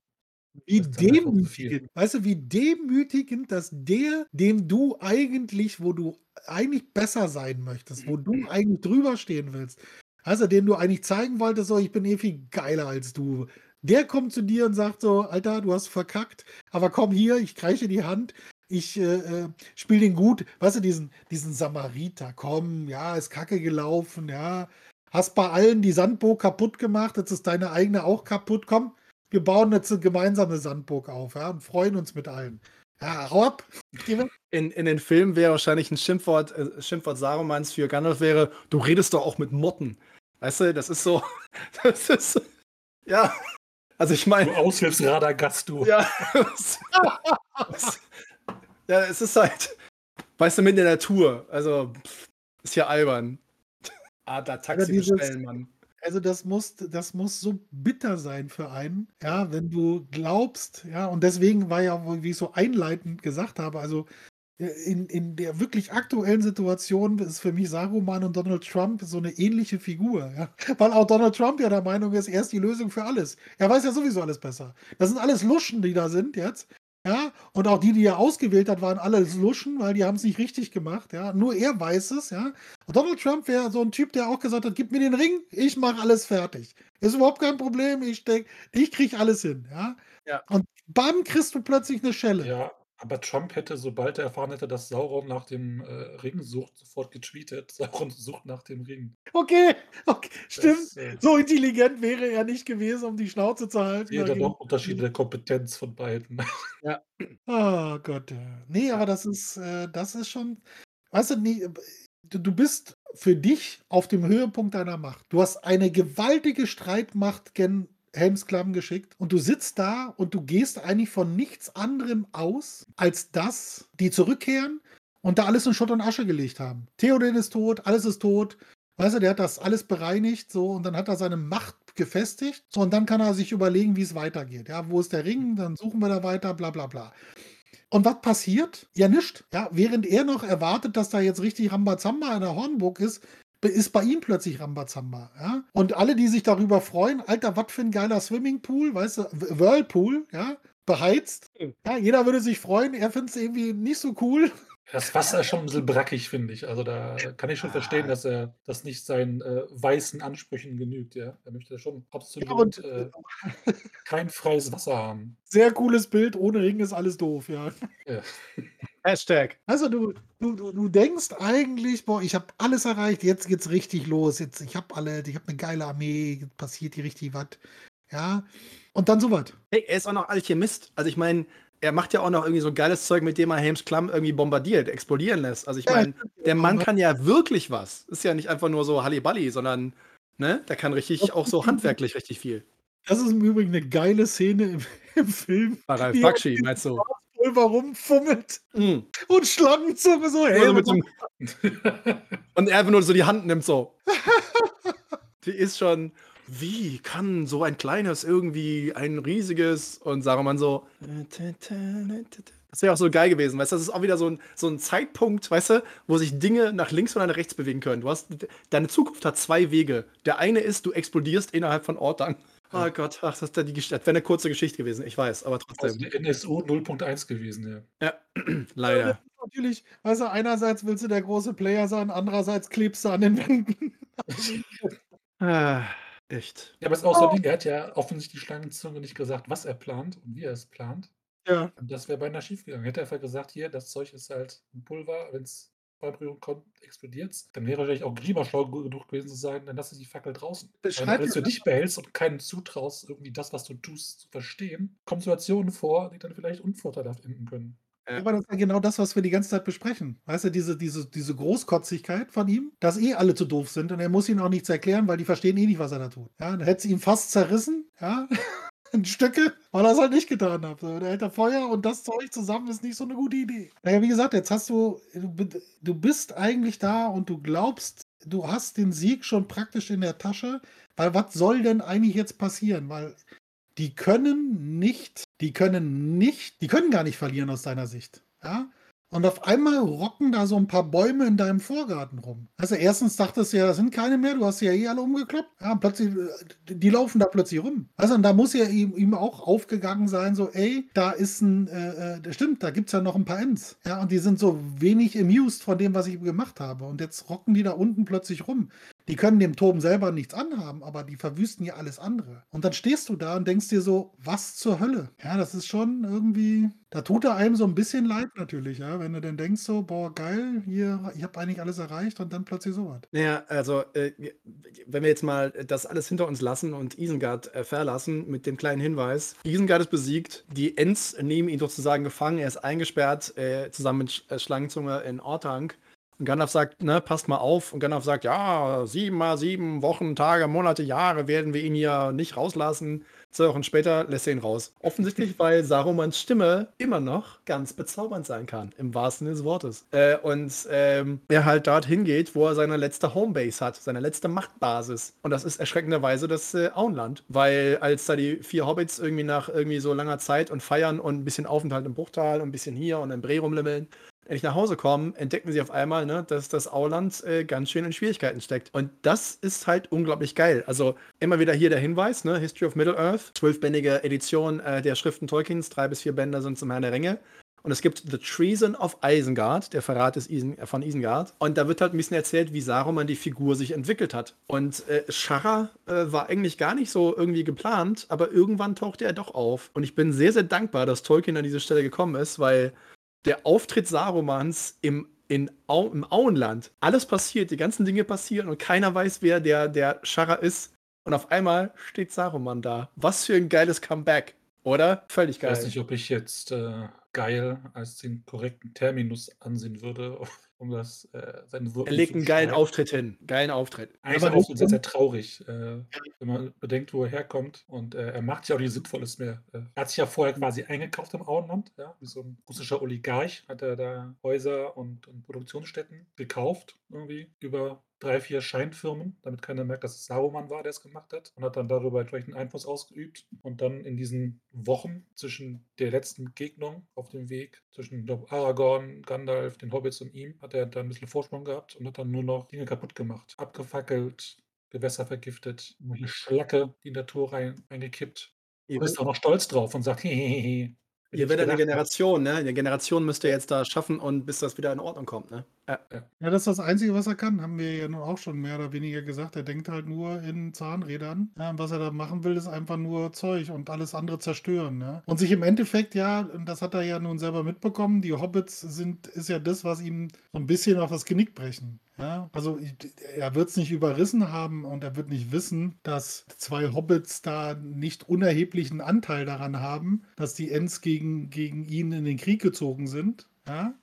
Wie demütigend, weißt du, wie demütigend, dass der, dem du eigentlich, wo du eigentlich besser sein möchtest, wo du eigentlich drüber stehen willst, also den du eigentlich zeigen wolltest, so, ich bin eh viel geiler als du. Der kommt zu dir und sagt so, Alter, du hast verkackt, aber komm hier, ich kreische die Hand, ich äh, äh spiele den gut. Weißt du, diesen, diesen Samariter, komm, ja, ist kacke gelaufen, ja. Hast bei allen die Sandburg kaputt gemacht, jetzt ist deine eigene auch kaputt. Komm, wir bauen jetzt eine gemeinsame Sandburg auf, ja, und freuen uns mit allen. Ja, hau ab. In, in den Filmen wäre wahrscheinlich ein Schimpfwort, äh, Schimpfwort Sarumans für Gandalf wäre, du redest doch auch mit Motten. Weißt du, das ist so, das ist, ja, also ich meine. Du Aushilfsradagast, du. Ja, ja, es ist halt, weißt du, mit der Natur, also ist ja albern. Ah, da Taxi dieses, bestellen, Mann. Also das muss, das muss so bitter sein für einen, ja, wenn du glaubst, ja, und deswegen war ja, wie ich so einleitend gesagt habe, also äh, in, in der wirklich aktuellen Situation ist für mich Saruman und Donald Trump so eine ähnliche Figur, ja. Weil auch Donald Trump ja der Meinung ist, er ist die Lösung für alles. Er weiß ja sowieso alles besser. Das sind alles Luschen, die da sind jetzt. Ja, und auch die, die er ausgewählt hat, waren alle Luschen, weil die haben es nicht richtig gemacht. Ja, nur er weiß es. Ja, und Donald Trump wäre so ein Typ, der auch gesagt hat: Gib mir den Ring, ich mache alles fertig. Ist überhaupt kein Problem. Ich denke, ich kriege alles hin. Ja, ja. und bam, kriegst du plötzlich eine Schelle. Ja, aber Trump hätte, sobald er erfahren hätte, dass Sauron nach dem äh, Ring sucht, sofort getweetet: Sauron sucht nach dem Ring. Okay, okay stimmt. Das, äh, so intelligent wäre er nicht gewesen, um die Schnauze zu halten. Ja, dann noch Unterschiede der Kompetenz von beiden. Ja. Oh Gott. Nee, aber das ist, äh, das ist schon. Weißt du, nee, du, du bist für dich auf dem Höhepunkt deiner Macht. Du hast eine gewaltige Streitmacht gen Helmsklamm geschickt und du sitzt da und du gehst eigentlich von nichts anderem aus, als dass die zurückkehren und da alles in Schutt und Asche gelegt haben. Theoden ist tot, alles ist tot. Weißt du, der hat das alles bereinigt, so, und dann hat er seine Macht gefestigt. So, und dann kann er sich überlegen, wie es weitergeht. Ja, wo ist der Ring? Dann suchen wir da weiter, bla bla bla. Und was passiert? Ja, nichts. Ja, während er noch erwartet, dass da jetzt richtig Rambazamba in der Hornburg ist, ist bei ihm plötzlich Rambazamba. Ja? Und alle, die sich darüber freuen, Alter, was für ein geiler Swimmingpool, weißt du, Whirlpool, ja, beheizt. Ja, jeder würde sich freuen, er findet es irgendwie nicht so cool. Das Wasser ist schon ein bisschen brackig, finde ich. Also da kann ich schon verstehen, dass er das nicht seinen äh, weißen Ansprüchen genügt. Ja? Er möchte schon absolut ja, und, äh, kein freies Wasser haben. Sehr cooles Bild, ohne Ring ist alles doof, ja. ja. Hashtag. Also du, du, du denkst eigentlich, boah, ich habe alles erreicht, jetzt geht's richtig los. Jetzt, ich habe alle, ich habe eine geile Armee, passiert hier richtig was. Ja. Und dann so was. Hey, er ist auch noch Alchemist. Also ich meine, er macht ja auch noch irgendwie so geiles Zeug, mit dem er Helms Klamm irgendwie bombardiert, explodieren lässt. Also ich meine, der Mann kann ja wirklich was. Ist ja nicht einfach nur so Halliballi, sondern ne, der kann richtig auch so handwerklich richtig viel. Das ist im Übrigen eine geile Szene im, im Film. Bei Ralf Bakshi, meinst du? Pulver rumfummelt Mm. und Schlangenzunge so, hey, Also mit dem, und er einfach nur so die Hand nimmt so. Die ist schon, wie kann so ein kleines irgendwie ein riesiges und Saruman so. Das wäre auch so geil gewesen, weißt du? Das ist auch wieder so ein, so ein Zeitpunkt, weißt du, wo sich Dinge nach links oder nach rechts bewegen können. Du hast, deine Zukunft hat zwei Wege. Der eine ist, du explodierst innerhalb von Ortang. Oh Gott, ach, das, ist da die wäre eine kurze Geschichte gewesen, ich weiß, aber Also trotzdem. die NSU 0.1 gewesen, ja. Ja, leider. Natürlich, weißt du, einerseits willst du der große Player sein, andererseits klebst du an den Wänden. Ah, echt. Ja, aber es ist auch so ein Ding, er hat ja offensichtlich die Schlangenzunge nicht gesagt, was er plant und wie er es plant. Ja. Und das wäre beinahe schief gegangen. Hätte er einfach gesagt, hier, das Zeug ist halt ein Pulver, wenn es bei Berührung kommt, explodiert Dann wäre wahrscheinlich auch Grima schlau genug gewesen zu sagen, dann lass die Fackel draußen. Wenn du dich behältst und keinen zutraust, irgendwie das, was du tust, zu verstehen, kommen Situationen vor, die dann vielleicht unvorteilhaft enden können. Ja, aber das ist ja genau das, was wir die ganze Zeit besprechen. Weißt du, diese, diese, diese Großkotzigkeit von ihm, dass eh alle zu doof sind und er muss ihnen auch nichts erklären, weil die verstehen eh nicht, was er da tut. Ja, dann hätte es ihn fast zerrissen, ja, in Stücke, weil er es halt nicht getan hat. Der hätte Feuer und das Zeug zusammen ist nicht so eine gute Idee. Naja, wie gesagt, jetzt hast du, du bist eigentlich da und du glaubst, du hast den Sieg schon praktisch in der Tasche, weil was soll denn eigentlich jetzt passieren? Weil die können nicht, die können nicht, die können gar nicht verlieren aus deiner Sicht. Ja? Und auf einmal rocken da so ein paar Bäume in deinem Vorgarten rum. Also erstens dachtest du ja, das sind keine mehr, du hast sie ja eh alle umgekloppt. Ja, und plötzlich, äh, die laufen da plötzlich rum. Also und da muss ja ihm, ihm auch aufgegangen sein, so, ey, da ist ein, äh, äh, stimmt, da gibt es ja noch ein paar Ents. Ja, und die sind so wenig amused von dem, was ich gemacht habe. Und jetzt rocken die da unten plötzlich rum. Die können dem Toben selber nichts anhaben, aber die verwüsten ja alles andere. Und dann stehst du da und denkst dir so, was zur Hölle? Ja, das ist schon irgendwie, da tut er einem so ein bisschen leid natürlich, ja, wenn du dann denkst so, boah, geil, hier, ich habe eigentlich alles erreicht und dann plötzlich sowas. Naja, also, äh, wenn wir jetzt mal das alles hinter uns lassen und Isengard äh, verlassen mit dem kleinen Hinweis: Isengard ist besiegt, die Ents nehmen ihn sozusagen gefangen, er ist eingesperrt, äh, zusammen mit äh, Schlangenzunge in Orthanc. Und Gandalf sagt, ne, passt mal auf. Und Gandalf sagt, ja, sieben mal sieben Wochen, Tage, Monate, Jahre werden wir ihn hier nicht rauslassen. Zwei Wochen später lässt er ihn raus. Offensichtlich, weil Sarumans Stimme immer noch ganz bezaubernd sein kann, im wahrsten Sinne des Wortes. Äh, und ähm, er halt dort hingeht, wo er seine letzte Homebase hat, seine letzte Machtbasis. Und das ist erschreckenderweise das äh, Auenland. Weil als da die vier Hobbits irgendwie nach irgendwie so langer Zeit und Feiern und ein bisschen Aufenthalt im Bruchtal und ein bisschen hier und im Bre rumlimmeln, endlich nach Hause kommen, entdecken sie auf einmal, ne, dass das Auland äh, ganz schön in Schwierigkeiten steckt. Und das ist halt unglaublich geil. Also immer wieder hier der Hinweis, ne, History of Middle-earth, zwölfbändige Edition äh, der Schriften Tolkiens, drei bis vier Bänder sind zum Herrn der Ringe. Und es gibt The Treason of Isengard, der Verrat des Isen, äh, von Isengard. Und da wird halt ein bisschen erzählt, wie Saruman die Figur sich entwickelt hat. Und äh, Shara äh, war eigentlich gar nicht so irgendwie geplant, aber irgendwann tauchte er doch auf. Und ich bin sehr, sehr dankbar, dass Tolkien an diese Stelle gekommen ist, weil der Auftritt Sarumans im, in Au, im Auenland, alles passiert, die ganzen Dinge passieren und keiner weiß, wer der, der Shara ist. Und auf einmal steht Saruman da. Was für ein geiles Comeback, oder? Völlig Ich geil. weiß nicht, ob ich jetzt äh, geil als den korrekten Terminus ansehen würde, um das äh, seine Wirkung Er legt einen geilen. Auftritt hin. Geilen Auftritt. Aber ist er auch nicht sehr, sehr traurig, äh, wenn man bedenkt, wo er herkommt. Und äh, er macht ja auch nichts Sinnvolles mehr. Er hat sich ja vorher quasi eingekauft im Auenland, ja, wie so ein russischer Oligarch hat er da Häuser und, und Produktionsstätten gekauft, irgendwie über drei, vier Scheinfirmen, damit keiner merkt, dass es Saruman war, der es gemacht hat. Und hat dann darüber entsprechend Einfluss ausgeübt. Und dann in diesen Wochen zwischen der letzten Begegnung auf dem Weg, zwischen Aragorn, Gandalf, den Hobbits und ihm, hat er dann ein bisschen Vorsprung gehabt und hat dann nur noch Dinge kaputt gemacht. Abgefackelt, Gewässer vergiftet, eine Schlacke, die in der Natur rein, reingekippt. Ihr, Und ist auch noch stolz drauf und sagt, hehehe. ihr werdet eine Generation, ne? Eine Generation müsst ihr jetzt da schaffen und bis das wieder in Ordnung kommt, ne? Ja. Das ist das Einzige, was er kann, haben wir ja nun auch schon mehr oder weniger gesagt. Er denkt halt nur in Zahnrädern. Ja, was er da machen will, ist einfach nur Zeug und alles andere zerstören. Ja? Und sich im Endeffekt, ja, das hat er ja nun selber mitbekommen, die Hobbits sind, ist ja das, was ihm so ein bisschen auf das Genick brechen. Ja, also er wird es nicht überrissen haben und er wird nicht wissen, dass zwei Hobbits da nicht unerheblichen Anteil daran haben, dass die Ents gegen, gegen ihn in den Krieg gezogen sind. Ja,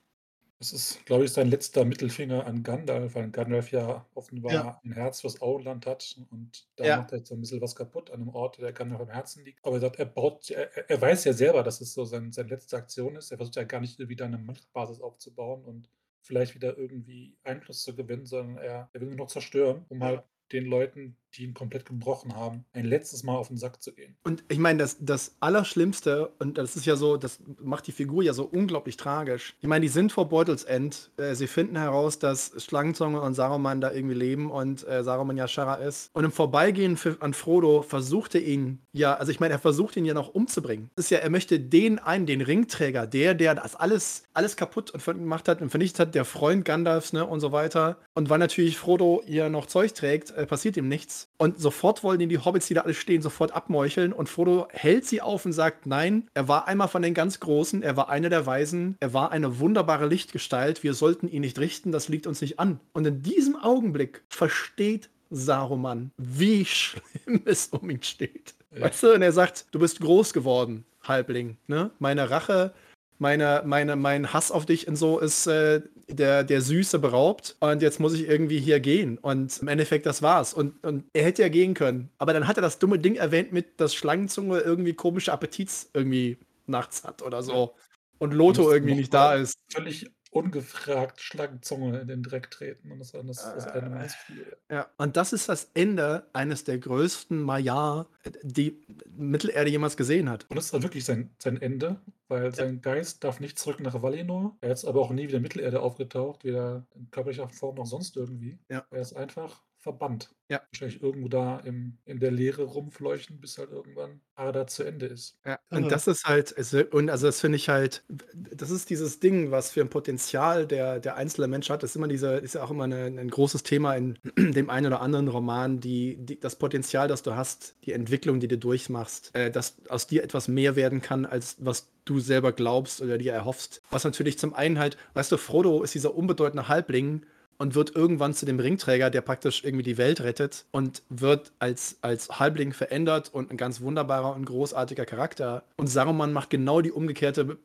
Das ist, glaube ich, sein letzter Mittelfinger an Gandalf, weil Gandalf ja offenbar Ja. ein Herz fürs Auenland hat und da Ja. macht er jetzt so ein bisschen was kaputt an einem Ort, der Gandalf am Herzen liegt. Aber er sagt, er baut, er, er- weiß ja selber, dass es so sein, seine letzte Aktion ist. Er versucht ja gar nicht wieder eine Machtbasis aufzubauen und vielleicht wieder irgendwie Einfluss zu gewinnen, sondern er, er will nur noch zerstören, um halt den Leuten, die ihn komplett gebrochen haben, ein letztes Mal auf den Sack zu gehen. Und ich meine, das, das Allerschlimmste, und das ist ja so, das macht die Figur ja so unglaublich tragisch. Ich meine, die sind vor Beutels End. Äh, sie finden heraus, dass Schlangenzunge und Saruman da irgendwie leben und äh, Saruman ja Shara ist. Und im Vorbeigehen für, an Frodo versucht er ihn ja, also ich meine, er versucht ihn ja noch umzubringen. Das ist ja, er möchte den einen, den Ringträger, der, der das alles, alles kaputt und gemacht hat und vernichtet hat, der Freund Gandalfs, ne, und so weiter. Und weil natürlich Frodo ihr noch Zeug trägt, äh, passiert ihm nichts. Und sofort wollen ihn die Hobbits, die da alle stehen, sofort abmeucheln. Und Frodo hält sie auf und sagt, nein, er war einmal von den ganz Großen, er war einer der Weisen, er war eine wunderbare Lichtgestalt, wir sollten ihn nicht richten, das liegt uns nicht an. Und in diesem Augenblick versteht Saruman, wie schlimm es um ihn steht. Ja. Weißt du, und er sagt, du bist groß geworden, Halbling. Ne? Meine Rache, meine, meine, mein Hass auf dich und so ist äh, der, der Süße beraubt. Und jetzt muss ich irgendwie hier gehen. Und im Endeffekt, das war's. Und, und er hätte ja gehen können. Aber dann hat er das dumme Ding erwähnt mit, dass Schlangenzunge irgendwie komische Appetits irgendwie nachts hat oder so. Und Loto irgendwie nicht da ist. Völlig ungefragt Schlangenzunge in den Dreck treten und das, das, das Äh, viel. Ja, und das ist das Ende eines der größten Maya, die Mittelerde jemals gesehen hat. Und das ist dann wirklich sein, sein Ende, weil sein Geist darf nicht zurück nach Valinor. Er ist aber auch nie wieder in Mittelerde aufgetaucht, weder in körperlicher Form noch sonst irgendwie. Ja. Er ist einfach verbannt. Ja. Wahrscheinlich irgendwo da im, in der Leere rumfleuchten, bis halt irgendwann Arda zu Ende ist. Ja, Ja. und das ist halt, und also das finde ich halt, das ist dieses Ding, was für ein Potenzial der, der einzelne Mensch hat. Das ist immer diese, ist ja auch immer eine, ein großes Thema in dem einen oder anderen Roman, die, die, das Potenzial, das du hast, die Entwicklung, die du durchmachst, äh, dass aus dir etwas mehr werden kann, als was du selber glaubst oder dir erhoffst. Was natürlich zum einen halt, weißt du, Frodo ist dieser unbedeutende Halbling, und wird irgendwann zu dem Ringträger, der praktisch irgendwie die Welt rettet und wird als, als Halbling verändert und ein ganz wunderbarer und großartiger Charakter. Und Saruman macht genau die umgekehrte Be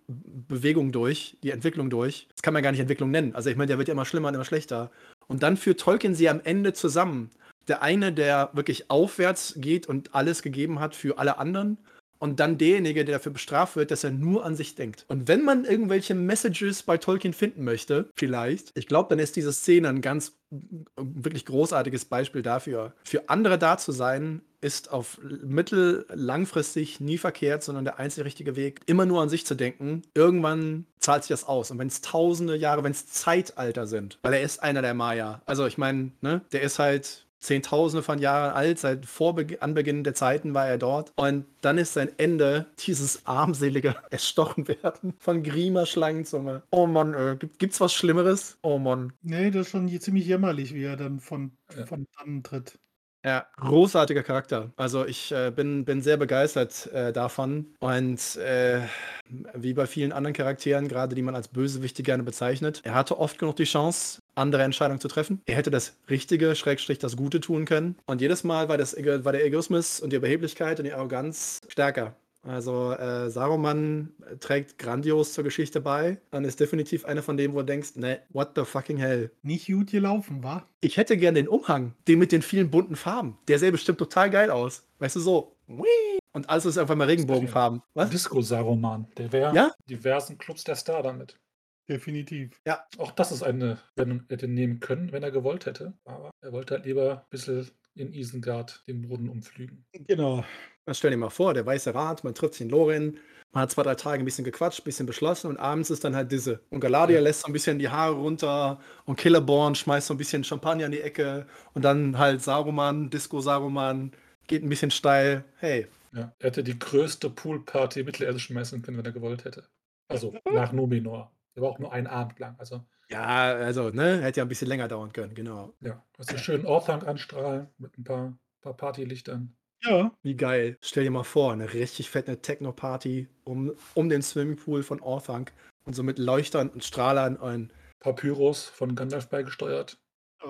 Bewegung durch, die Entwicklung durch. Das kann man gar nicht Entwicklung nennen. Also ich meine, der wird ja immer schlimmer und immer schlechter. Und dann führt Tolkien sie am Ende zusammen. Der eine, der wirklich aufwärts geht und alles gegeben hat für alle anderen. Und dann derjenige, der dafür bestraft wird, dass er nur an sich denkt. Und wenn man irgendwelche Messages bei Tolkien finden möchte, vielleicht, ich glaube, dann ist diese Szene ein ganz wirklich großartiges Beispiel dafür. Für andere da zu sein, ist auf mittel langfristig nie verkehrt, sondern der einzige richtige Weg, immer nur an sich zu denken. Irgendwann zahlt sich das aus. Und wenn es tausende Jahre, wenn es Zeitalter sind, weil er ist einer der Maya. Also ich meine, ne, der ist halt Zehntausende von Jahren alt, seit vor Be Anbeginn der Zeiten war er dort. Und dann ist sein Ende dieses armselige Erstochen werden von Grima Schlangenzunge. Oh Mann, äh, gibt, gibt's was Schlimmeres? Oh Mann. Nee, das ist schon ziemlich jämmerlich, wie er dann von, Ja. von dannen tritt. Ja, großartiger Charakter. Also ich äh, bin, bin sehr begeistert äh, davon. Und äh, wie bei vielen anderen Charakteren, gerade die man als Bösewichte gerne bezeichnet, er hatte oft genug die Chance, andere Entscheidungen zu treffen. Er hätte das Richtige, Schrägstrich, das Gute tun können. Und jedes Mal war, das, war der Egoismus und die Überheblichkeit und die Arroganz stärker. Also äh, Saruman trägt grandios zur Geschichte bei und ist definitiv einer von denen, wo du denkst, ne, what the fucking hell. Nicht gut gelaufen, war? Ich hätte gern den Umhang, den mit den vielen bunten Farben. Der sähe bestimmt total geil aus. Weißt du, so. Whee! Und alles ist einfach mal Regenbogenfarben. Was? Disco-Saruman, der wäre Ja? diversen Clubs der Star damit. Definitiv. Auch das ist eine Wendung, hätte nehmen können, wenn er gewollt hätte. Aber er wollte halt lieber ein bisschen in Isengard den Boden umflügen. Genau. Was stell dir mal vor, der Weiße Rat, man trifft sich in Lorin, man hat zwei, drei Tage ein bisschen gequatscht, ein bisschen beschlossen und abends ist dann halt diese. Und Galadia Ja. lässt so ein bisschen die Haare runter und Killerborn schmeißt so ein bisschen Champagner in die Ecke und dann halt Saruman, Disco Saruman, geht ein bisschen steil. Hey, Ja, er hätte die größte Poolparty Mittelerde schmeißen können, wenn er gewollt hätte. Also nach Numenor. Der war auch nur einen Abend lang. Also ja, also, ne, hätte ja ein bisschen länger dauern können, genau. ja, hast du schön Orthanc anstrahlen mit ein paar, paar Partylichtern. Ja, Wie geil. Stell dir mal vor, eine richtig fette Techno-Party um, um den Swimmingpool von Orthanc und so mit Leuchtern und Strahlern und Papyrus von Gandalf beigesteuert.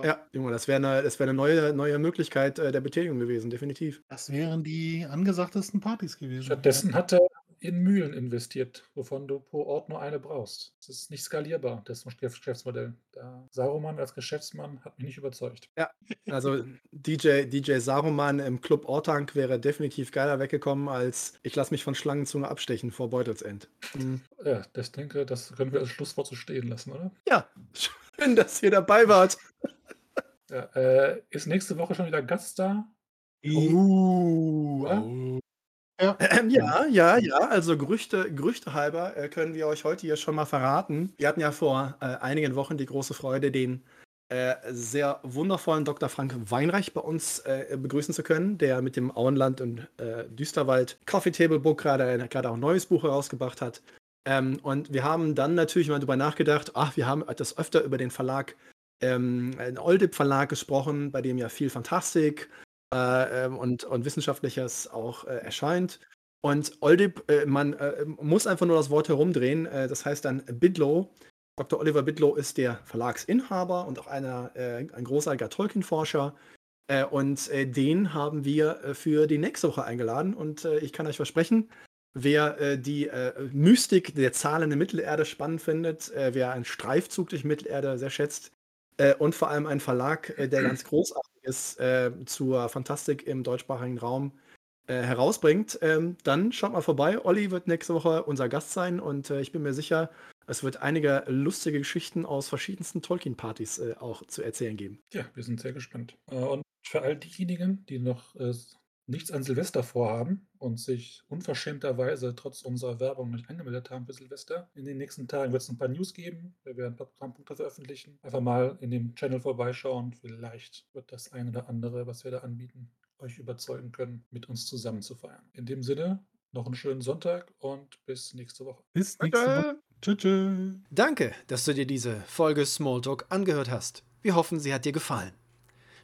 ja, Junge, das wäre eine, das wär eine neue, neue Möglichkeit äh, der Betätigung gewesen, definitiv. das wären die angesagtesten Partys gewesen. Stattdessen hat er in Mühlen investiert, wovon du pro Ort nur eine brauchst. Das ist nicht skalierbar, das Geschäftsmodell. Der Saruman als Geschäftsmann hat mich nicht überzeugt. Ja, also DJ, DJ Saruman im Club Ortank wäre definitiv geiler weggekommen als ich lasse mich von Schlangenzunge abstechen vor Beutelsend. Mhm. Ja, das denke, das können wir als Schlusswort so stehen lassen, oder? Ja, schön, dass ihr dabei wart. Ja, äh, ist nächste Woche schon wieder Gast da? Uh, oh. Ja. Ähm, ja, ja, ja. Also Gerüchte, Gerüchte halber äh, können wir euch heute hier schon mal verraten. Wir hatten ja vor äh, einigen Wochen die große Freude, den äh, sehr wundervollen Dr. Frank Weinreich bei uns äh, begrüßen zu können, der mit dem Auenland und äh, Düsterwald Coffee Table Book gerade gerade auch ein neues Buch herausgebracht hat. Ähm, und wir haben dann natürlich mal darüber nachgedacht, ach, wir haben etwas öfter über den Verlag, ähm, einen Oldip Verlag gesprochen, bei dem ja viel Fantastik äh, ähm, und, und Wissenschaftliches auch äh, erscheint. Und Oldip, äh, man äh, muss einfach nur das Wort herumdrehen. Äh, das heißt dann Bidlow. Dr. Oliver Bidlow ist der Verlagsinhaber und auch einer, äh, ein großartiger Tolkien-Forscher. und den haben wir für die nächste Woche eingeladen. Und ich kann euch versprechen, wer die Mystik der Zahlen in Mittelerde spannend findet, wer einen Streifzug durch Mittelerde sehr schätzt, äh, und vor allem ein Verlag, äh, der ganz großartig ist, äh, zur Fantastik im deutschsprachigen Raum äh, herausbringt. Ähm, dann schaut mal vorbei. Olli wird nächste Woche unser Gast sein und ich bin mir sicher, es wird einige lustige Geschichten aus verschiedensten Tolkien-Partys auch zu erzählen geben. Ja, wir sind sehr gespannt. und für all diejenigen, die noch nichts an Silvester vorhaben und sich unverschämterweise trotz unserer Werbung nicht angemeldet haben für Silvester, in den nächsten Tagen wird es ein paar News geben. Wir werden Programmpunkte veröffentlichen. Einfach mal in dem Channel vorbeischauen. Vielleicht wird das eine oder andere, was wir da anbieten, euch überzeugen können, mit uns zusammen zu feiern. In dem Sinne, noch einen schönen Sonntag und bis nächste Woche. Bis nächste Woche. Tschüss. Danke, dass du dir diese Folge Smalltalk angehört hast. Wir hoffen, sie hat dir gefallen.